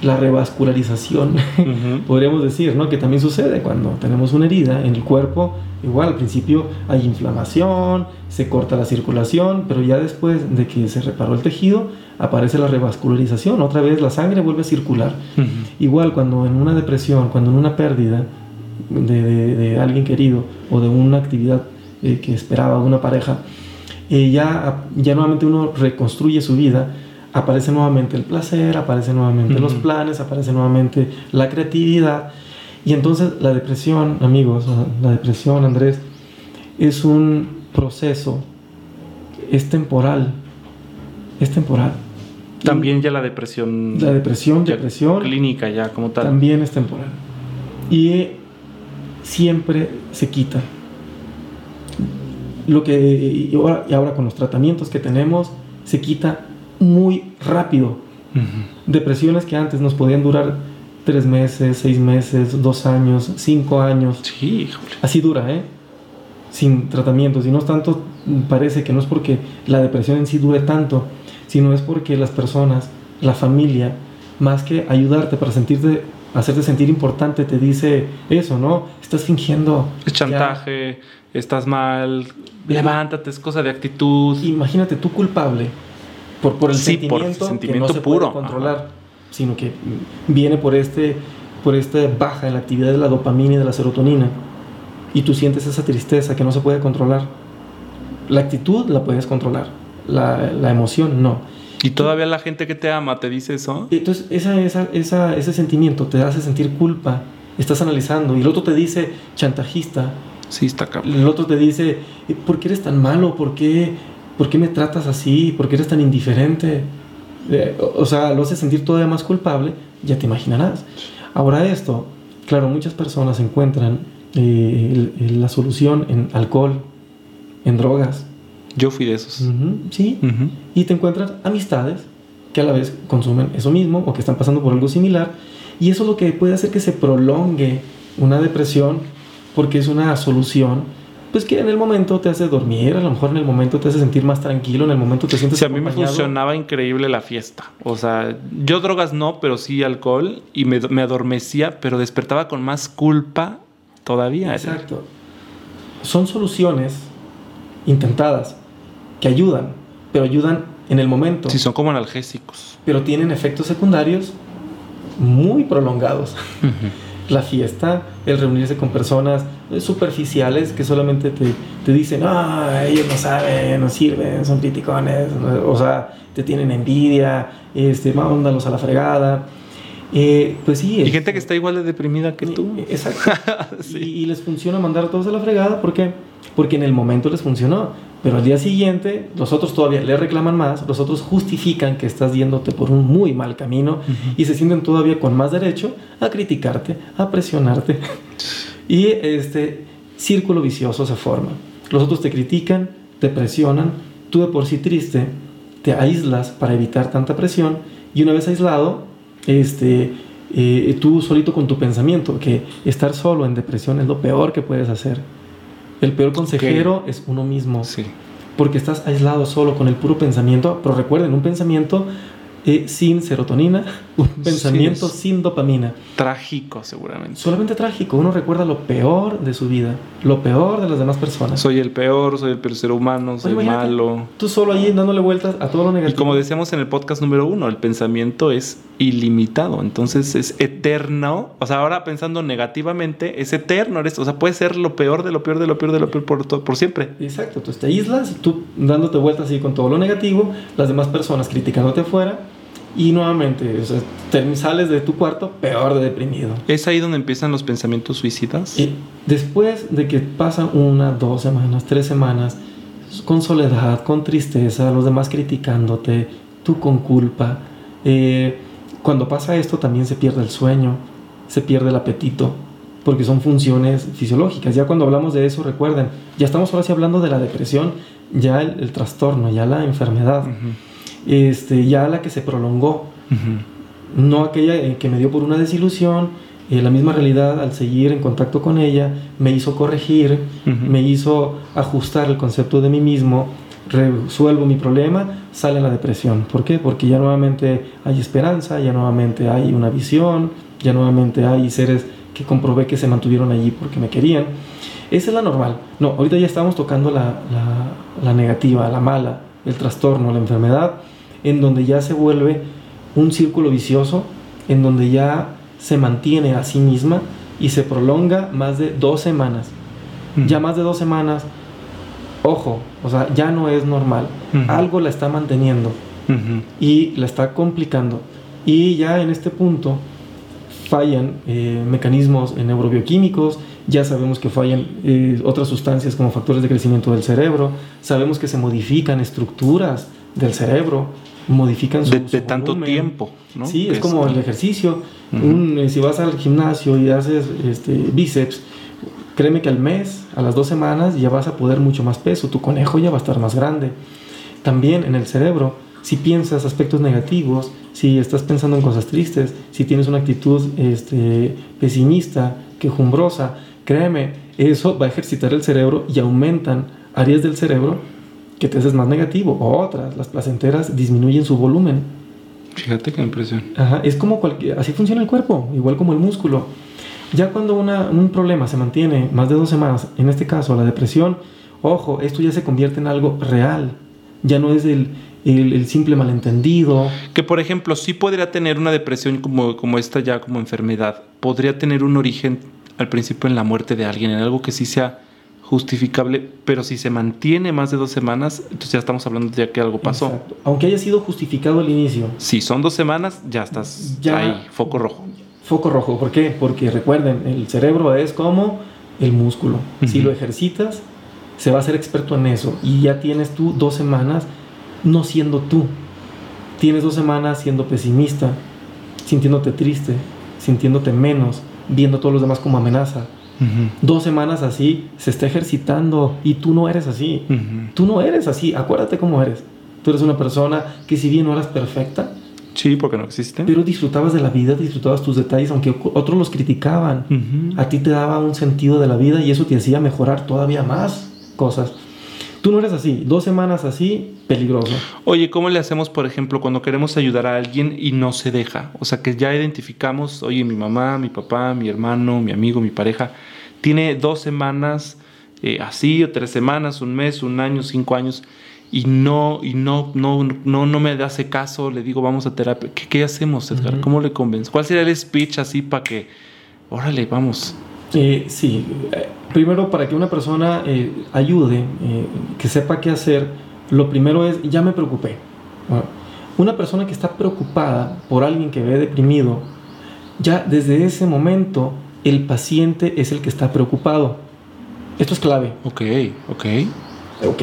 la revascularización, Ujú. podríamos decir, ¿no? Que también sucede cuando tenemos una herida en el cuerpo. Igual al principio hay inflamación, se corta la circulación, pero ya después de que se reparó el tejido, aparece la revascularización. Otra vez la sangre vuelve a circular. Igual cuando en una depresión, cuando en una pérdida de, de- de alguien querido o de una actividad eh, que esperaba de una pareja, eh, ya, ya nuevamente uno reconstruye su vida, aparece nuevamente el placer, aparecen nuevamente los planes, aparece nuevamente la creatividad. Y entonces la depresión, amigos, la depresión, Andrés, es un proceso, es temporal, es temporal. También ya la depresión. La depresión, ya depresión, Clínica ya como tal. también es temporal. Y siempre se quita. Lo que y ahora, y ahora con los tratamientos que tenemos se quita muy rápido. Depresiones que antes nos podían durar tres meses, seis meses, dos años, cinco años. Sí, híjole. Así dura, ¿eh? Sin tratamientos. Y no es tanto, parece que no es porque la depresión en sí dure tanto, sino es porque las personas, la familia, más que ayudarte para sentirte, hacerte sentir importante, te dice eso, ¿no? Estás fingiendo. Es chantaje, estás mal, levántate, es cosa de actitud. Ya. Imagínate tú culpable por, por el Sí, por sentimiento, sentimiento que no se puro, puede controlar, sino que viene por este por esta baja en la actividad de la dopamina y de la serotonina y tú sientes esa tristeza que no se puede controlar. La actitud la puedes controlar, la, la emoción no. Y todavía la gente que te ama te dice eso. Entonces, esa, esa, esa, ese sentimiento te hace sentir culpa, estás analizando, y el otro te dice chantajista, Sí, está cabrón. el otro te dice, "Eh, ¿por qué eres tan malo? ¿Por qué, por qué me tratas así? ¿Por qué eres tan indiferente? Eh, o, o sea, lo hace sentir todavía más culpable, ya te imaginarás. Ahora esto, claro, muchas personas encuentran eh, el- el- la solución en alcohol, en drogas, Yo fui de esos. Sí, y te encuentras amistades que a la vez consumen eso mismo o que están pasando por algo similar y eso es lo que puede hacer que se prolongue una depresión porque es una solución pues que en el momento te hace dormir, a lo mejor en el momento te hace sentir más tranquilo, en el momento te sientes Sí, a mí me funcionaba increíble la fiesta. O sea, yo drogas no, pero sí alcohol. Y me, me adormecía, pero despertaba con más culpa todavía. Exacto. Son soluciones intentadas que ayudan, pero ayudan en el momento. Sí, son como analgésicos. pero tienen efectos secundarios muy prolongados. La fiesta, el reunirse con personas superficiales que solamente te, te dicen, ah, ellos no saben, no sirven, son criticones, o sea, te tienen envidia, este, mándalos a la fregada. Eh, pues sí. Y gente que está igual de deprimida que tú. Exacto. y, les funciona mandar a todos a la fregada, ¿por qué? Porque en el momento les funcionó. Pero al día siguiente, los otros todavía le reclaman más, los otros justifican que estás yéndote por un muy mal camino y se sienten todavía con más derecho a criticarte, a presionarte. y este círculo vicioso se forma. Los otros te critican, te presionan, tú de por sí triste, te aíslas para evitar tanta presión y una vez aislado, este, eh, tú solito con tu pensamiento, que estar solo en depresión es lo peor que puedes hacer el peor consejero es uno mismo. Sí. Porque estás aislado solo con el puro pensamiento. Pero recuerden, un pensamiento eh, sin serotonina, un pensamiento sin dopamina. Trágico, seguramente. Solamente trágico. Uno recuerda lo peor de su vida, lo peor de las demás personas. Soy el peor, soy el peor ser humano, soy malo. Tú solo ahí dándole vueltas a todo lo negativo. Y como decíamos en el podcast número uno, el pensamiento es ilimitado, entonces es eterno. O sea, ahora pensando negativamente, es eterno. O sea, puede ser lo peor de lo peor de lo peor de lo peor por, por siempre. Exacto. Tú te aíslas, tú dándote vueltas así con todo lo negativo, las demás personas criticándote afuera y nuevamente, o sea, sales de tu cuarto peor de deprimido. ¿Es ahí donde empiezan los pensamientos suicidas? Y después de que pasan una, dos semanas, tres semanas, con soledad, con tristeza, los demás criticándote, tú con culpa, eh, cuando pasa esto también se pierde el sueño, se pierde el apetito, porque son funciones fisiológicas. Ya cuando hablamos de eso, recuerden, ya estamos ahora sí hablando de la depresión, ya el, trastorno, ya la enfermedad este, ya la que se prolongó, no aquella que me dio por una desilusión, eh, la misma realidad al seguir en contacto con ella me hizo corregir, me hizo ajustar el concepto de mí mismo, resuelvo mi problema, sale la depresión. ¿Por qué? Porque ya nuevamente hay esperanza, ya nuevamente hay una visión, ya nuevamente hay seres que comprobé que se mantuvieron allí porque me querían. Esa es la normal. No, ahorita ya estamos tocando la, la, la negativa, la mala, el trastorno, la enfermedad, en donde ya se vuelve un círculo vicioso, en donde ya se mantiene a sí misma y se prolonga más de dos semanas. Ya más de dos semanas, ojo, o sea, ya no es normal. Algo la está manteniendo y la está complicando. Y ya en este punto fallan eh, mecanismos neurobioquímicos, ya sabemos que fallan eh, otras sustancias como factores de crecimiento del cerebro, sabemos que se modifican estructuras del cerebro, modifican su, de, tanto tiempo, ¿no? Sí, es, como el ejercicio. Eh, si vas al gimnasio y haces este, bíceps, créeme que al mes, a las dos semanas, ya vas a poder mucho más peso, tu conejo ya va a estar más grande. También en el cerebro, si piensas aspectos negativos, si estás pensando en cosas tristes, si tienes una actitud este, pesimista, quejumbrosa, créeme, eso va a ejercitar el cerebro y aumentan áreas del cerebro que te haces más negativo. O otras, las placenteras disminuyen su volumen. Fíjate qué impresión. Ajá, es como cualquier, así funciona el cuerpo, igual como el músculo. Ya cuando un problema se mantiene más de dos semanas, en este caso la depresión, ojo, esto ya se convierte en algo real. Ya no es el, el, simple malentendido. Que por ejemplo, sí podría tener una depresión como, como esta ya como enfermedad. Podría tener un origen al principio en la muerte de alguien, en algo que sí sea justificable, pero si se mantiene más de dos semanas, entonces ya estamos hablando de que algo pasó. Aunque haya sido justificado al inicio. Si son dos semanas, ya estás ya, ahí, foco rojo. Foco rojo, ¿por qué? Porque recuerden, el cerebro es como el músculo. Si lo ejercitas, se va a ser experto en eso. Y ya tienes tú dos semanas no siendo tú. Tienes dos semanas siendo pesimista, sintiéndote triste, sintiéndote menos, viendo a todos los demás como amenaza Dos semanas así se está ejercitando y tú no eres así. Tú no eres así. Acuérdate cómo eres. Tú eres una persona que si bien no eras perfecta, Sí, porque no existe. Pero disfrutabas de la vida, disfrutabas tus detalles, aunque otros los criticaban. A ti te daba un sentido de la vida y eso te hacía mejorar todavía más cosas. Tú no eres así. Dos semanas así, peligroso. Oye, ¿cómo le hacemos, por ejemplo, cuando queremos ayudar a alguien y no se deja? O sea, que ya identificamos, oye, mi mamá, mi papá, mi hermano, mi amigo, mi pareja, tiene dos semanas eh, así, o tres semanas, un mes, un año, cinco años, y no, y no, no, no, no me hace caso, le digo, vamos a terapia. ¿Qué, qué hacemos, Edgar? Ujú. ¿Cómo le convenzo? ¿Cuál sería el speech así para que, órale, vamos? Eh, sí, primero para que una persona eh, ayude, eh, que sepa qué hacer, lo primero es, ya me preocupé. Bueno, una persona que está preocupada por alguien que ve deprimido, ya desde ese momento el paciente es el que está preocupado. Esto es clave. Ok, ok. Ok.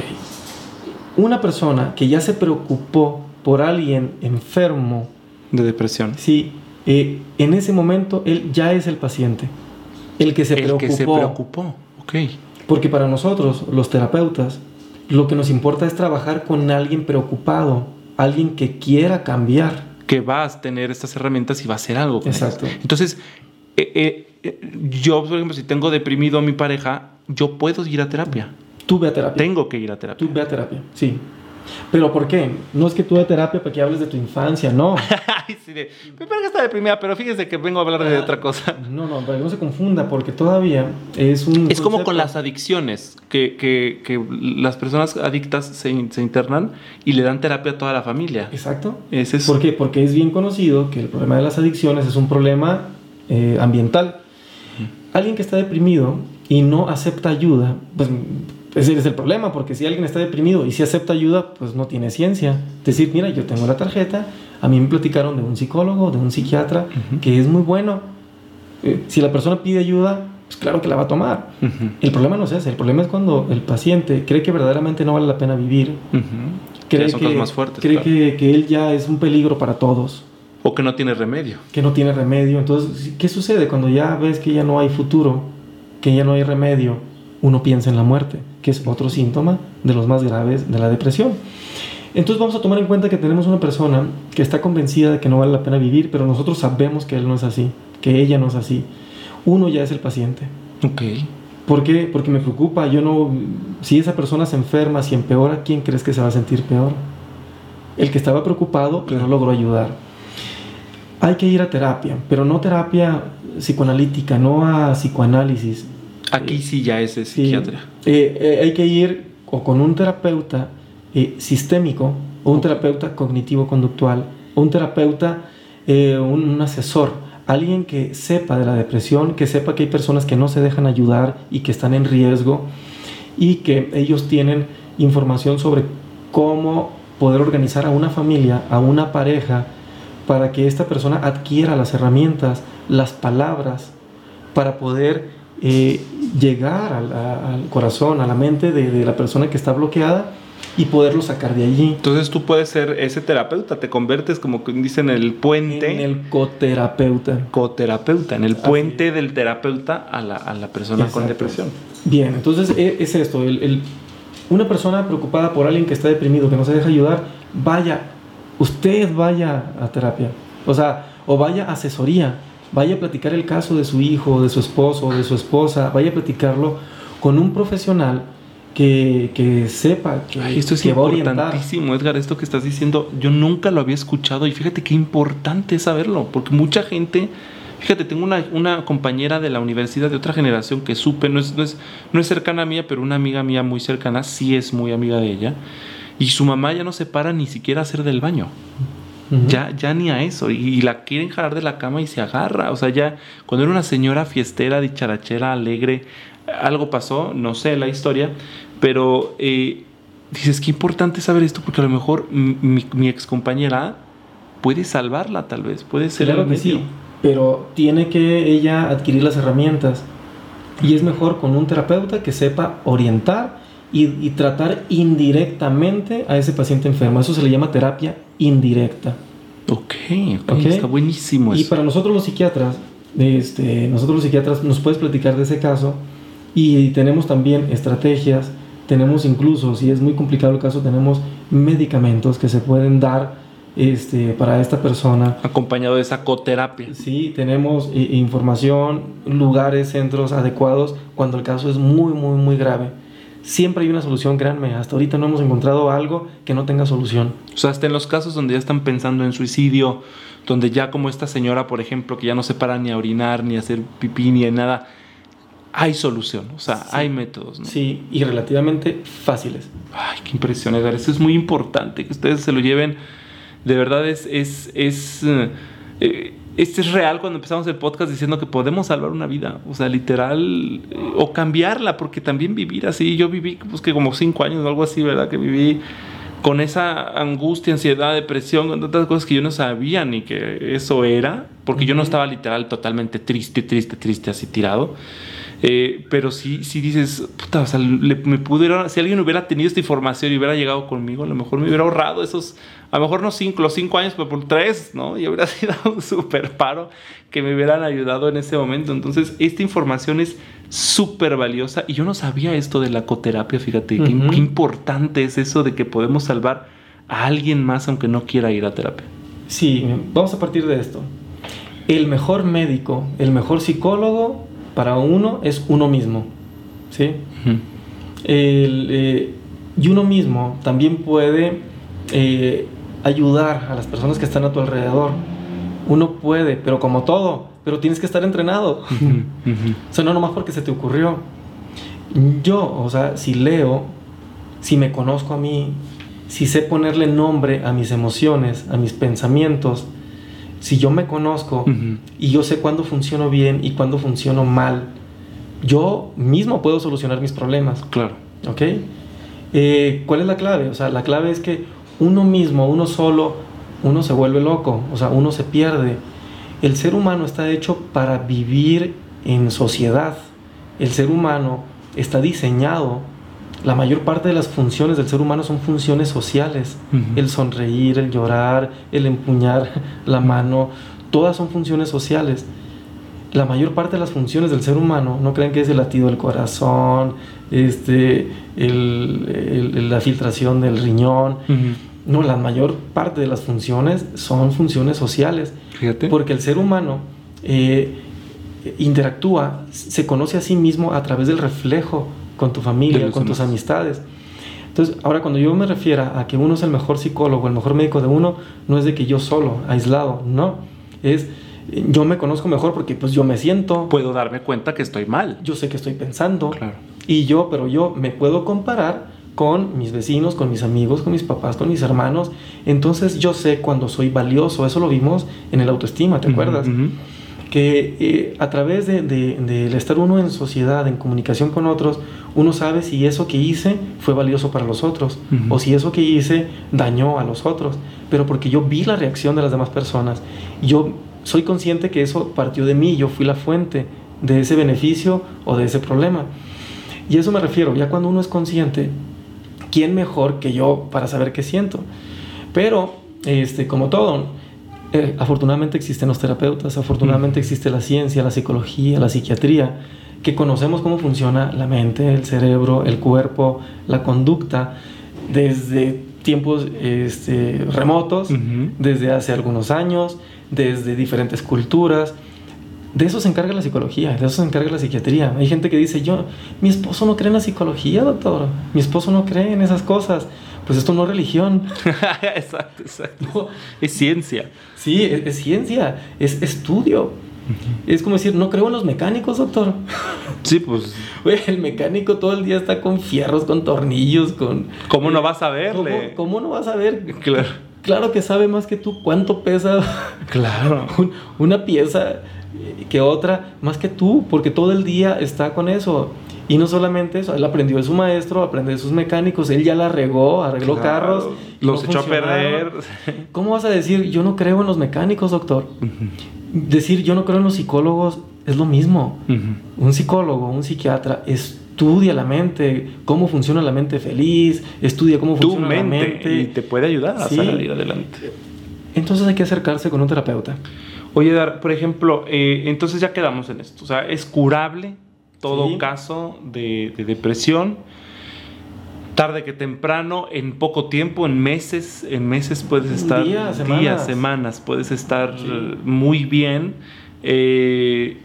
Una persona que ya se preocupó por alguien enfermo, De depresión. sí, eh, en ese momento él ya es el paciente. El que se el preocupó. que se preocupó. Ok. Porque para nosotros, los terapeutas, lo que nos importa es trabajar con alguien preocupado, alguien que quiera cambiar. Que vas a tener estas herramientas y va a hacer algo. con Exacto. ellas. Entonces, eh, eh, eh, yo, por ejemplo, si tengo deprimido a mi pareja, yo puedo ir a terapia. Tú ve a terapia. Tengo que ir a terapia. Tú ve a terapia, sí. Pero ¿por qué? No es que tú a terapia para que hables de tu infancia, no. Ay, sí, de, mi pareja está deprimida, pero fíjese que vengo a hablar de otra cosa. No, no, para que no se confunda, porque todavía es un... Es como con las adicciones, que, que- que las personas adictas se internan y le dan terapia a toda la familia. Exacto. Es eso. ¿Por qué? Porque es bien conocido que el problema de las adicciones es un problema eh, ambiental. Alguien que está deprimido y no acepta ayuda, pues ese es el problema, porque si alguien está deprimido y si acepta ayuda, pues no tiene ciencia. Decir, mira, yo tengo la tarjeta, a mí me platicaron de un psicólogo, de un psiquiatra, que es muy bueno. Eh, si la persona pide ayuda, pues claro que la va a tomar. El problema no es ese, el problema es cuando el paciente cree que verdaderamente no vale la pena vivir, cree, son que, cosas más fuertes. cree claro. que, que él ya es un peligro para todos O que no tiene remedio. que no tiene remedio. Entonces, ¿qué sucede cuando ya ves que ya no hay futuro, que ya no hay remedio? Uno piensa en la muerte, que es otro síntoma de los más graves de la depresión. Entonces vamos a tomar en cuenta que tenemos una persona que está convencida de que no vale la pena vivir, pero nosotros sabemos que él no es así, que ella no es así. Uno ya es el paciente. Ok. ¿Por qué? Porque me preocupa. Yo no. Si esa persona se enferma, si empeora, ¿quién crees que se va a sentir peor? El que estaba preocupado y no logró ayudar. Hay que ir a terapia, pero no terapia psicoanalítica, no a psicoanálisis. Aquí sí. ya es psiquiatra. eh, eh, hay que ir o con un terapeuta eh, sistémico, o un terapeuta cognitivo-conductual, o un terapeuta, eh, un, un asesor, alguien que sepa de la depresión, que sepa que hay personas que no se dejan ayudar y que están en riesgo y que ellos tienen información sobre cómo poder organizar a una familia, a una pareja, para que esta persona adquiera las herramientas, las palabras, para poder eh, llegar al, a- al corazón, a la mente de, de la persona que está bloqueada y poderlo sacar de allí. Entonces tú puedes ser ese terapeuta, te conviertes como dicen el puente. En el coterapeuta. coterapeuta, en el puente del terapeuta a la, a la persona con depresión. Bien, entonces e- es esto, el, el- una persona preocupada por alguien que está deprimido, que no se deja ayudar, vaya, usted vaya a terapia, o sea, o vaya a asesoría, vaya a platicar el caso de su hijo, de su esposo, de su esposa, vaya a platicarlo con un profesional que, que sepa que, Ay, esto es que importantísimo, Edgar, esto que estás diciendo, yo nunca lo había escuchado y fíjate qué importante es saberlo, porque mucha gente, fíjate, tengo una, una compañera de la universidad de otra generación que supe, no es, no, es, no es cercana a mía, pero una amiga mía muy cercana, sí es muy amiga de ella, y su mamá ya no se para ni siquiera a hacer del baño. Ya, ya ni a eso. Y, y la quieren jalar de la cama y se agarra. O sea, ya cuando era una señora fiestera, dicharachera, alegre, algo pasó, no sé la historia, pero eh, dices, qué importante saber esto porque a lo mejor mi, mi, mi excompañera puede salvarla tal vez, puede ser Claro el que sí, pero tiene que ella adquirir las herramientas. Y es mejor con un terapeuta que sepa orientar y, y tratar indirectamente a ese paciente enfermo. Eso se le llama terapia indirecta. Ok, ok, Ok. está buenísimo Y eso. para nosotros los psiquiatras, este, nosotros los psiquiatras nos puedes platicar de ese caso y tenemos también estrategias, tenemos incluso, si es muy complicado el caso, tenemos medicamentos que se pueden dar este, para esta persona. Acompañado de esa coterapia. Sí, tenemos eh, información, lugares, centros adecuados cuando el caso es muy, muy, muy grave. Siempre hay una solución, créanme. Hasta ahorita no hemos encontrado algo que no tenga solución. O sea, hasta en los casos donde ya están pensando en suicidio, donde ya como esta señora, por ejemplo, que ya no se para ni a orinar, ni a hacer pipí, ni a nada, hay solución, o sea, hay métodos. ¿no? Sí, y relativamente fáciles. Ay, qué impresión, Edgar. Eso es muy importante, que ustedes se lo lleven. De verdad es, es, es, eh, eh, este es real cuando empezamos el podcast diciendo que podemos salvar una vida, o sea, literal, eh, o cambiarla, porque también vivir así, yo viví pues que como cinco años o algo así, ¿verdad? Que viví con esa angustia, ansiedad, depresión, con tantas cosas que yo no sabía ni que eso era, porque yo no estaba literal totalmente triste, triste, triste, así tirado. Eh, pero sí, sí dices, puta, o sea, le- me pudiera, si alguien hubiera tenido esta información y hubiera llegado conmigo, a lo mejor me hubiera ahorrado esos, a lo mejor no cinco, los cinco años, pero por tres, ¿no? Y hubiera sido un súper paro que me hubieran ayudado en ese momento. Entonces, esta información es súper valiosa y yo no sabía esto de la coterapia, fíjate, qué, importante es eso de que podemos salvar a alguien más aunque no quiera ir a terapia. Sí, vamos a partir de esto. El mejor médico, el mejor psicólogo para uno es uno mismo. ¿Sí? El, eh, y uno mismo también puede eh, ayudar a las personas que están a tu alrededor. Uno puede, pero como todo, pero tienes que estar entrenado. O sea, no nomás porque se te ocurrió. Yo, o sea, si leo, si me conozco a mí, si sé ponerle nombre a mis emociones, a mis pensamientos, si yo me conozco Ujú. y yo sé cuándo funciono bien y cuándo funciono mal, yo mismo puedo solucionar mis problemas. Claro. ¿Ok? Eh, ¿Cuál es la clave? O sea, la clave es que uno mismo, uno solo, uno se vuelve loco, o sea, uno se pierde. El ser humano está hecho para vivir en sociedad. El ser humano está diseñado. La mayor parte de las funciones del ser humano son funciones sociales. El sonreír, el llorar, el empuñar la mano, todas son funciones sociales la mayor parte de las funciones del ser humano, no crean que es el latido del corazón, este, el- el- la filtración del riñón. No, la mayor parte de las funciones son funciones sociales. Fíjate. Porque el ser humano eh, interactúa, se conoce a sí mismo a través del reflejo con tu familia, con tus amistades. Entonces, ahora cuando yo me refiero a que uno es el mejor psicólogo, el mejor médico de uno, no es de que yo solo, aislado, no. Es yo me conozco mejor porque pues yo me siento, puedo darme cuenta que estoy mal. yo sé que estoy pensando. Claro. Y yo, pero yo me puedo comparar con mis vecinos, con mis amigos, con mis papás, con mis hermanos. Entonces yo sé cuando soy valioso. Eso lo vimos en el autoestima, ¿te Ujú, acuerdas? ujú. Que eh, a través de, de- del estar uno en sociedad, en comunicación con otros, uno sabe si eso que hice fue valioso para los otros Ujú. o si eso que hice dañó a los otros. Pero porque yo vi la reacción de las demás personas. Yo soy consciente que eso partió de mí, yo fui la fuente de ese beneficio o de ese problema. Y a eso me refiero, ya cuando uno es consciente, ¿quién mejor que yo para saber qué siento? Pero, este, como todo, eh, afortunadamente existen los terapeutas, afortunadamente existe la ciencia, la psicología, la psiquiatría, que conocemos cómo funciona la mente, el cerebro, el cuerpo, la conducta, desde tiempos este, remotos, Ujú. desde hace algunos años, desde diferentes culturas. De eso se encarga la psicología, de eso se encarga la psiquiatría. Hay gente que dice, yo, mi esposo no cree en la psicología, doctor. Mi esposo no cree en esas cosas. Pues esto no es religión. exacto, exacto. No. Es ciencia. Sí, es, es ciencia, es estudio. Es como decir, no creo en los mecánicos, doctor. Sí, pues, Güey, el mecánico todo el día está con fierros, con tornillos, con... ¿cómo no vas a ¿Cómo, verle? cómo no vas a ver? Claro. Claro que sabe más que tú cuánto pesa Claro. un- una pieza que otra, más que tú, porque todo el día está con eso. Y no solamente eso, él aprendió de su maestro, aprendió de sus mecánicos, él ya la regó, arregló Claro. carros. Los no echó a perder. ¿Cómo vas a decir, yo no creo en los mecánicos, doctor? Decir, yo no creo en los psicólogos es lo mismo. Un psicólogo, un psiquiatra estudia la mente, cómo funciona la mente feliz, estudia cómo Tu funciona la mente, mente. y te puede ayudar a Sí. salir adelante. Entonces hay que acercarse con un terapeuta. Oye, Dar, por ejemplo, eh, entonces ya quedamos en esto. O sea, es curable todo Sí. caso de, de depresión. Tarde que temprano, en poco tiempo, en meses, en meses puedes estar Días, días, semanas. semanas, puedes estar Sí. muy bien. Eh,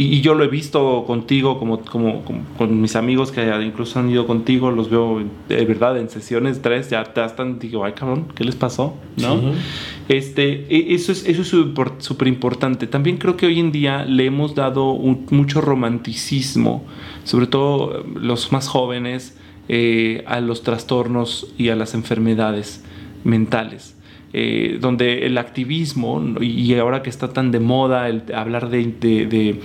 y, yo lo he visto contigo, como, como, con mis amigos que incluso han ido contigo, los veo de verdad en sesiones tres, ya te están, digo, ay cabrón, ¿qué les pasó? ¿No? Este, e, eso es eso es súper importante. También creo que hoy en día le hemos dado mucho romanticismo, sobre todo los más jóvenes, eh, a los trastornos y a las enfermedades mentales. Eh, donde el activismo, y ahora que está tan de moda el hablar de,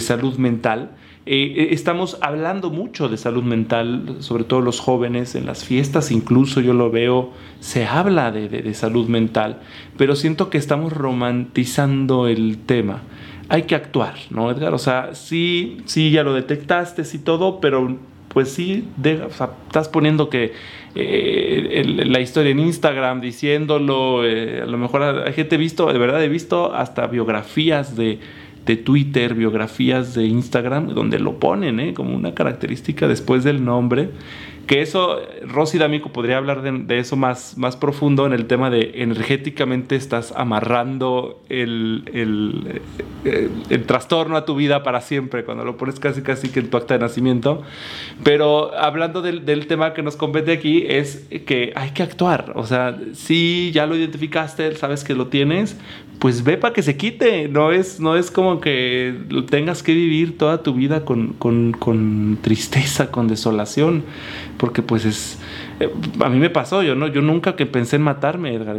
salud mental, eh, eh, estamos hablando mucho de salud mental, sobre todo los jóvenes, en las fiestas incluso yo lo veo, se habla de, salud mental, pero siento que estamos romantizando el tema. Hay que actuar, ¿no, Edgar? O sea, sí, sí, ya lo detectaste, sí todo, pero pues sí, estás poniendo que eh, la historia en Instagram diciéndolo, eh, a lo mejor hay gente visto, de verdad he visto hasta biografías de, de Twitter, biografías de Instagram, donde lo ponen ¿eh? como una característica después del nombre que eso, Rosy D'Amico podría hablar de, eso más, más profundo en el tema de energéticamente estás amarrando el, el, eh, el, trastorno a tu vida para siempre, cuando lo pones casi casi que en tu acta de nacimiento. Pero hablando del, del tema que nos compete aquí, es que hay que actuar. O sea, si ya lo identificaste, sabes que lo tienes, pues ve para que se quite. No es, no es como que tengas que vivir toda tu vida con, con, con tristeza, con desolación, porque pues es... Eh, a mí me pasó, yo, ¿no? yo nunca que pensé en matarme, Edgar.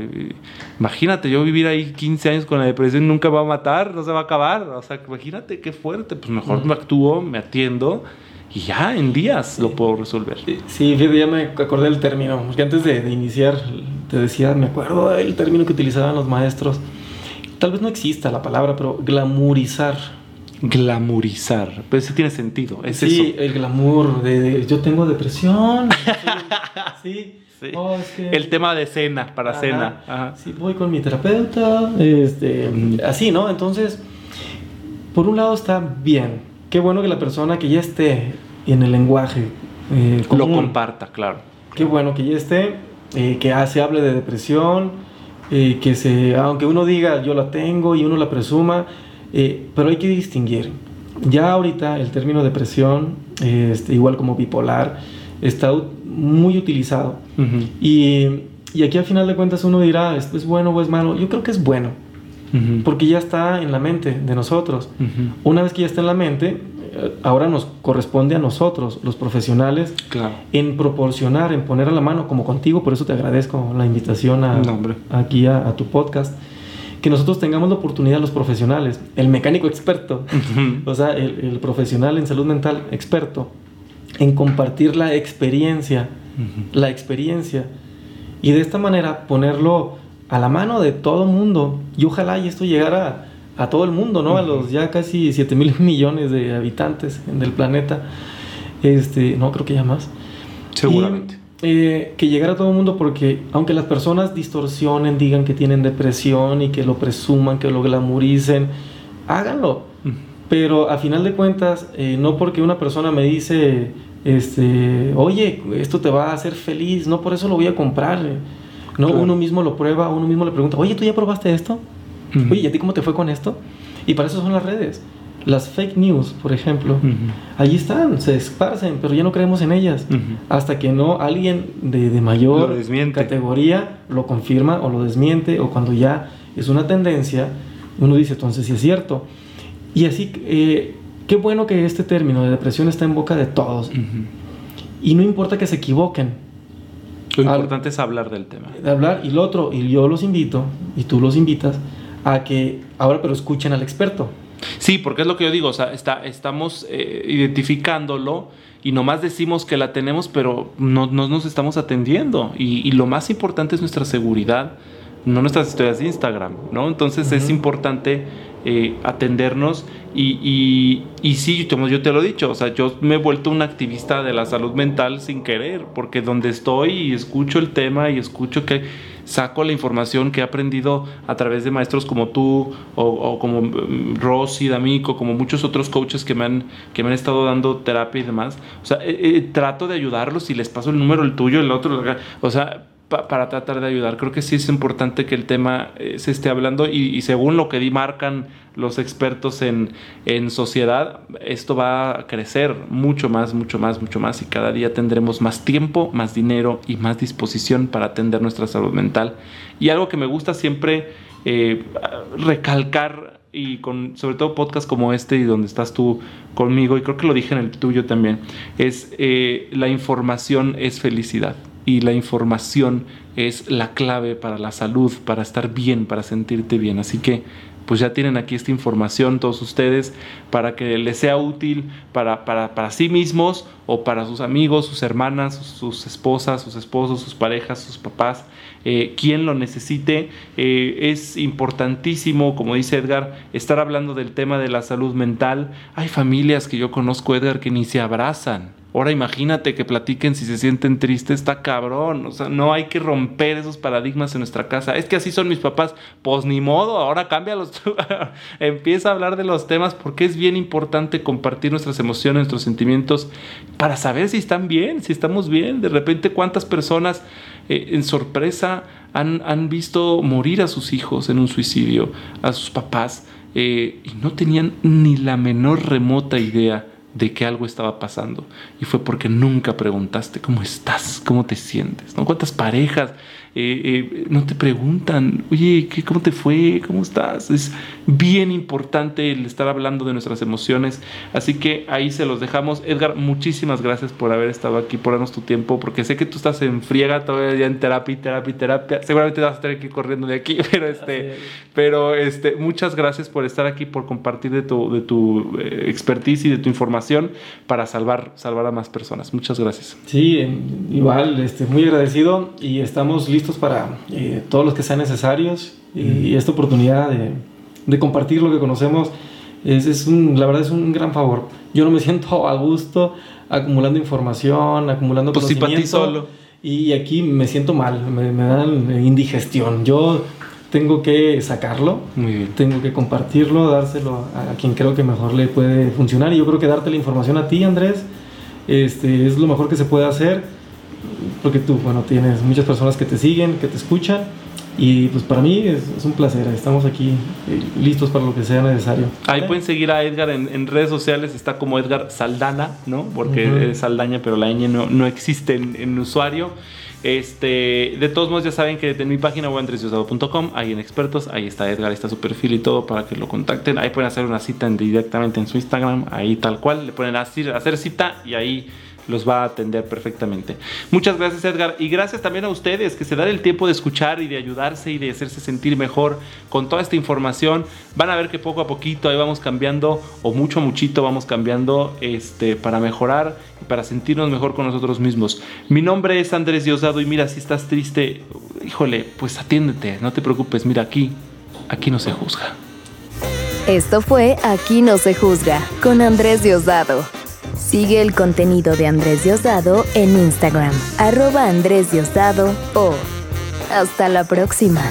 Imagínate, yo vivir ahí 15 años con la depresión nunca va a matar, no se va a acabar. O sea, imagínate qué fuerte. Pues mejor me actúo, me atiendo y ya en días lo puedo resolver. Sí, ya me acordé del término, porque antes de, de iniciar te decía, me acuerdo del término que utilizaban los maestros tal vez no exista la palabra, pero glamurizar. Glamurizar, pues sí tiene sentido. ¿Es sí, el glamour de, yo tengo depresión. sí. Oh, el tema de cena, para cena. Sí, voy con mi terapeuta, este, así, ¿no? Entonces, por un lado está bien. Qué bueno que la persona que ya esté en el lenguaje eh, lo comparta, claro. Qué bueno que ya esté, eh, que se hable de depresión, eh, que se, aunque uno diga yo la tengo y uno la presuma, eh, pero hay que distinguir. Ya ahorita el término depresión, este, igual como bipolar, está muy utilizado. y, y, aquí al final de cuentas uno dirá, ¿esto es bueno o es malo? Yo creo que es bueno. Porque ya está en la mente de nosotros. Una vez que ya está en la mente, ahora nos corresponde a nosotros, los profesionales, en proporcionar, en poner a la mano, como contigo, por eso te agradezco la invitación a, aquí a, tu podcast, que nosotros tengamos la oportunidad, los profesionales, el mecánico experto, o sea, el, profesional en salud mental experto, en compartir la experiencia, la experiencia, y de esta manera ponerlo a la mano de todo mundo, y ojalá y esto llegara a todo el mundo, ¿no? A los ya casi 7 mil millones de habitantes del planeta. Este, no, creo que ya más. Seguramente. Eh, que llegara a todo el mundo porque aunque las personas distorsionen, digan que tienen depresión y que lo presuman, que lo glamuricen, háganlo. Pero a final de cuentas, eh, no porque una persona me dice, este, oye, esto te va a hacer feliz, no por eso lo voy a comprar. No, uno mismo lo prueba, uno mismo le pregunta, oye, ¿tú ya probaste esto? Oye, ¿y a ti cómo te fue con esto? Y para eso son las redes. Las fake news, por ejemplo, allí están, se esparcen, pero ya no creemos en ellas. Hasta que no alguien de, de mayor categoría lo confirma o lo desmiente, o cuando ya es una tendencia, uno dice, entonces sí es cierto. Y así, eh, qué bueno que este término de depresión está en boca de todos. Y no importa que se equivoquen. Lo importante es hablar del tema. De hablar, y lo otro, y yo los invito, y tú los invitas, a que ahora pero escuchen al experto. Sí, porque es lo que yo digo, o sea, está, estamos eh, identificándolo y nomás decimos que la tenemos, pero no, nos estamos atendiendo. Y, lo más importante es nuestra seguridad, no nuestras historias de Instagram, ¿no? Entonces es importante eh, atendernos y, y, y, sí, como yo te lo he dicho, o sea, yo me he vuelto un activista de la salud mental sin querer, porque donde estoy y escucho el tema y escucho que saco la información que he aprendido a través de maestros como tú o, como mm, Rosy, D'Amico, como muchos otros coaches que me, han, que me han estado dando terapia y demás. O sea, eh, eh, trato de ayudarlos y les paso el número, el tuyo, el otro. O sea, para tratar de ayudar. Creo que sí es importante que el tema eh, se esté hablando y, según lo que marcan los expertos en, en, sociedad, esto va a crecer mucho más, mucho más, mucho más y cada día tendremos más tiempo, más dinero y más disposición para atender nuestra salud mental. Y algo que me gusta siempre eh, recalcar y con sobre todo podcast como este y donde estás tú conmigo y creo que lo dije en el tuyo también es eh, la información es felicidad y la información es la clave para la salud, para estar bien, para sentirte bien. Así que pues ya tienen aquí esta información todos ustedes para que les sea útil para, para, sí mismos o para sus amigos, sus hermanas, sus, esposas, sus esposos, sus parejas, sus papás, eh, quien lo necesite. Eh, es importantísimo, como dice Edgar, estar hablando del tema de la salud mental. Hay familias que yo conozco, Edgar, que ni se abrazan Ahora imagínate que platiquen si se sienten tristes, está cabrón. O sea, no hay que romper esos paradigmas en nuestra casa. Es que así son mis papás. Pues ni modo, ahora cámbialos. Empieza a hablar de los temas porque es bien importante compartir nuestras emociones, nuestros sentimientos para saber si están bien, si estamos bien. De repente, cuántas personas eh, en sorpresa han, han, visto morir a sus hijos en un suicidio, a sus papás, eh, y no tenían ni la menor remota idea de que algo estaba pasando. Y fue porque nunca preguntaste cómo estás, cómo te sientes. ¿Cuántas parejas eh, eh, no te preguntan, oye, ¿qué, ¿cómo te fue? ¿Cómo estás? Es bien importante el estar hablando de nuestras emociones. Así que ahí se los dejamos. Edgar, muchísimas gracias por haber estado aquí, por darnos tu tiempo, porque sé que tú estás en friega todavía en terapia, terapia, terapia. Seguramente vas a tener que ir corriendo de aquí, pero este, pero este, muchas gracias por estar aquí, por compartir de tu, de tu eh, expertise y de tu información para salvar, salvar a más personas. Muchas gracias. Sí, igual, este, muy agradecido y estamos listos listos para eh, todos los que sean necesarios y, esta oportunidad de, de, compartir lo que conocemos es, es un, la verdad es un gran favor. Yo no me siento a gusto acumulando información, acumulando pues conocimiento. solo. Y aquí me siento mal, me, me dan indigestión. Yo tengo que sacarlo, tengo que compartirlo, dárselo a, quien creo que mejor le puede funcionar. Y yo creo que darte la información a ti, Andrés, este, es lo mejor que se puede hacer porque tú, bueno, tienes muchas personas que te siguen, que te escuchan. Y pues para mí es, un placer, estamos aquí eh, listos para lo que sea necesario. Ahí pueden seguir a Edgar en, redes sociales, está como Edgar Saldana, ¿no? Porque es Saldaña, pero la ñ no, no existe en, en, usuario. Este, de todos modos ya saben que en mi página web andresdiosdado.com hay en expertos, ahí está Edgar, ahí está su perfil y todo para que lo contacten. Ahí pueden hacer una cita directamente en su Instagram, ahí tal cual, le pueden hacer, hacer cita y ahí los va a atender perfectamente. Muchas gracias Edgar y gracias también a ustedes que se dan el tiempo de escuchar y de ayudarse y de hacerse sentir mejor con toda esta información. Van a ver que poco a poquito ahí vamos cambiando o mucho muchito vamos cambiando este para mejorar y para sentirnos mejor con nosotros mismos. Mi nombre es Andrés Diosdado y mira si estás triste, híjole, pues atiéndete, no te preocupes, mira aquí, aquí no se juzga. Esto fue Aquí no se juzga con Andrés Diosdado. Sigue el contenido de Andrés Diosdado en Instagram, arroba Andrés Diosdado o hasta la próxima.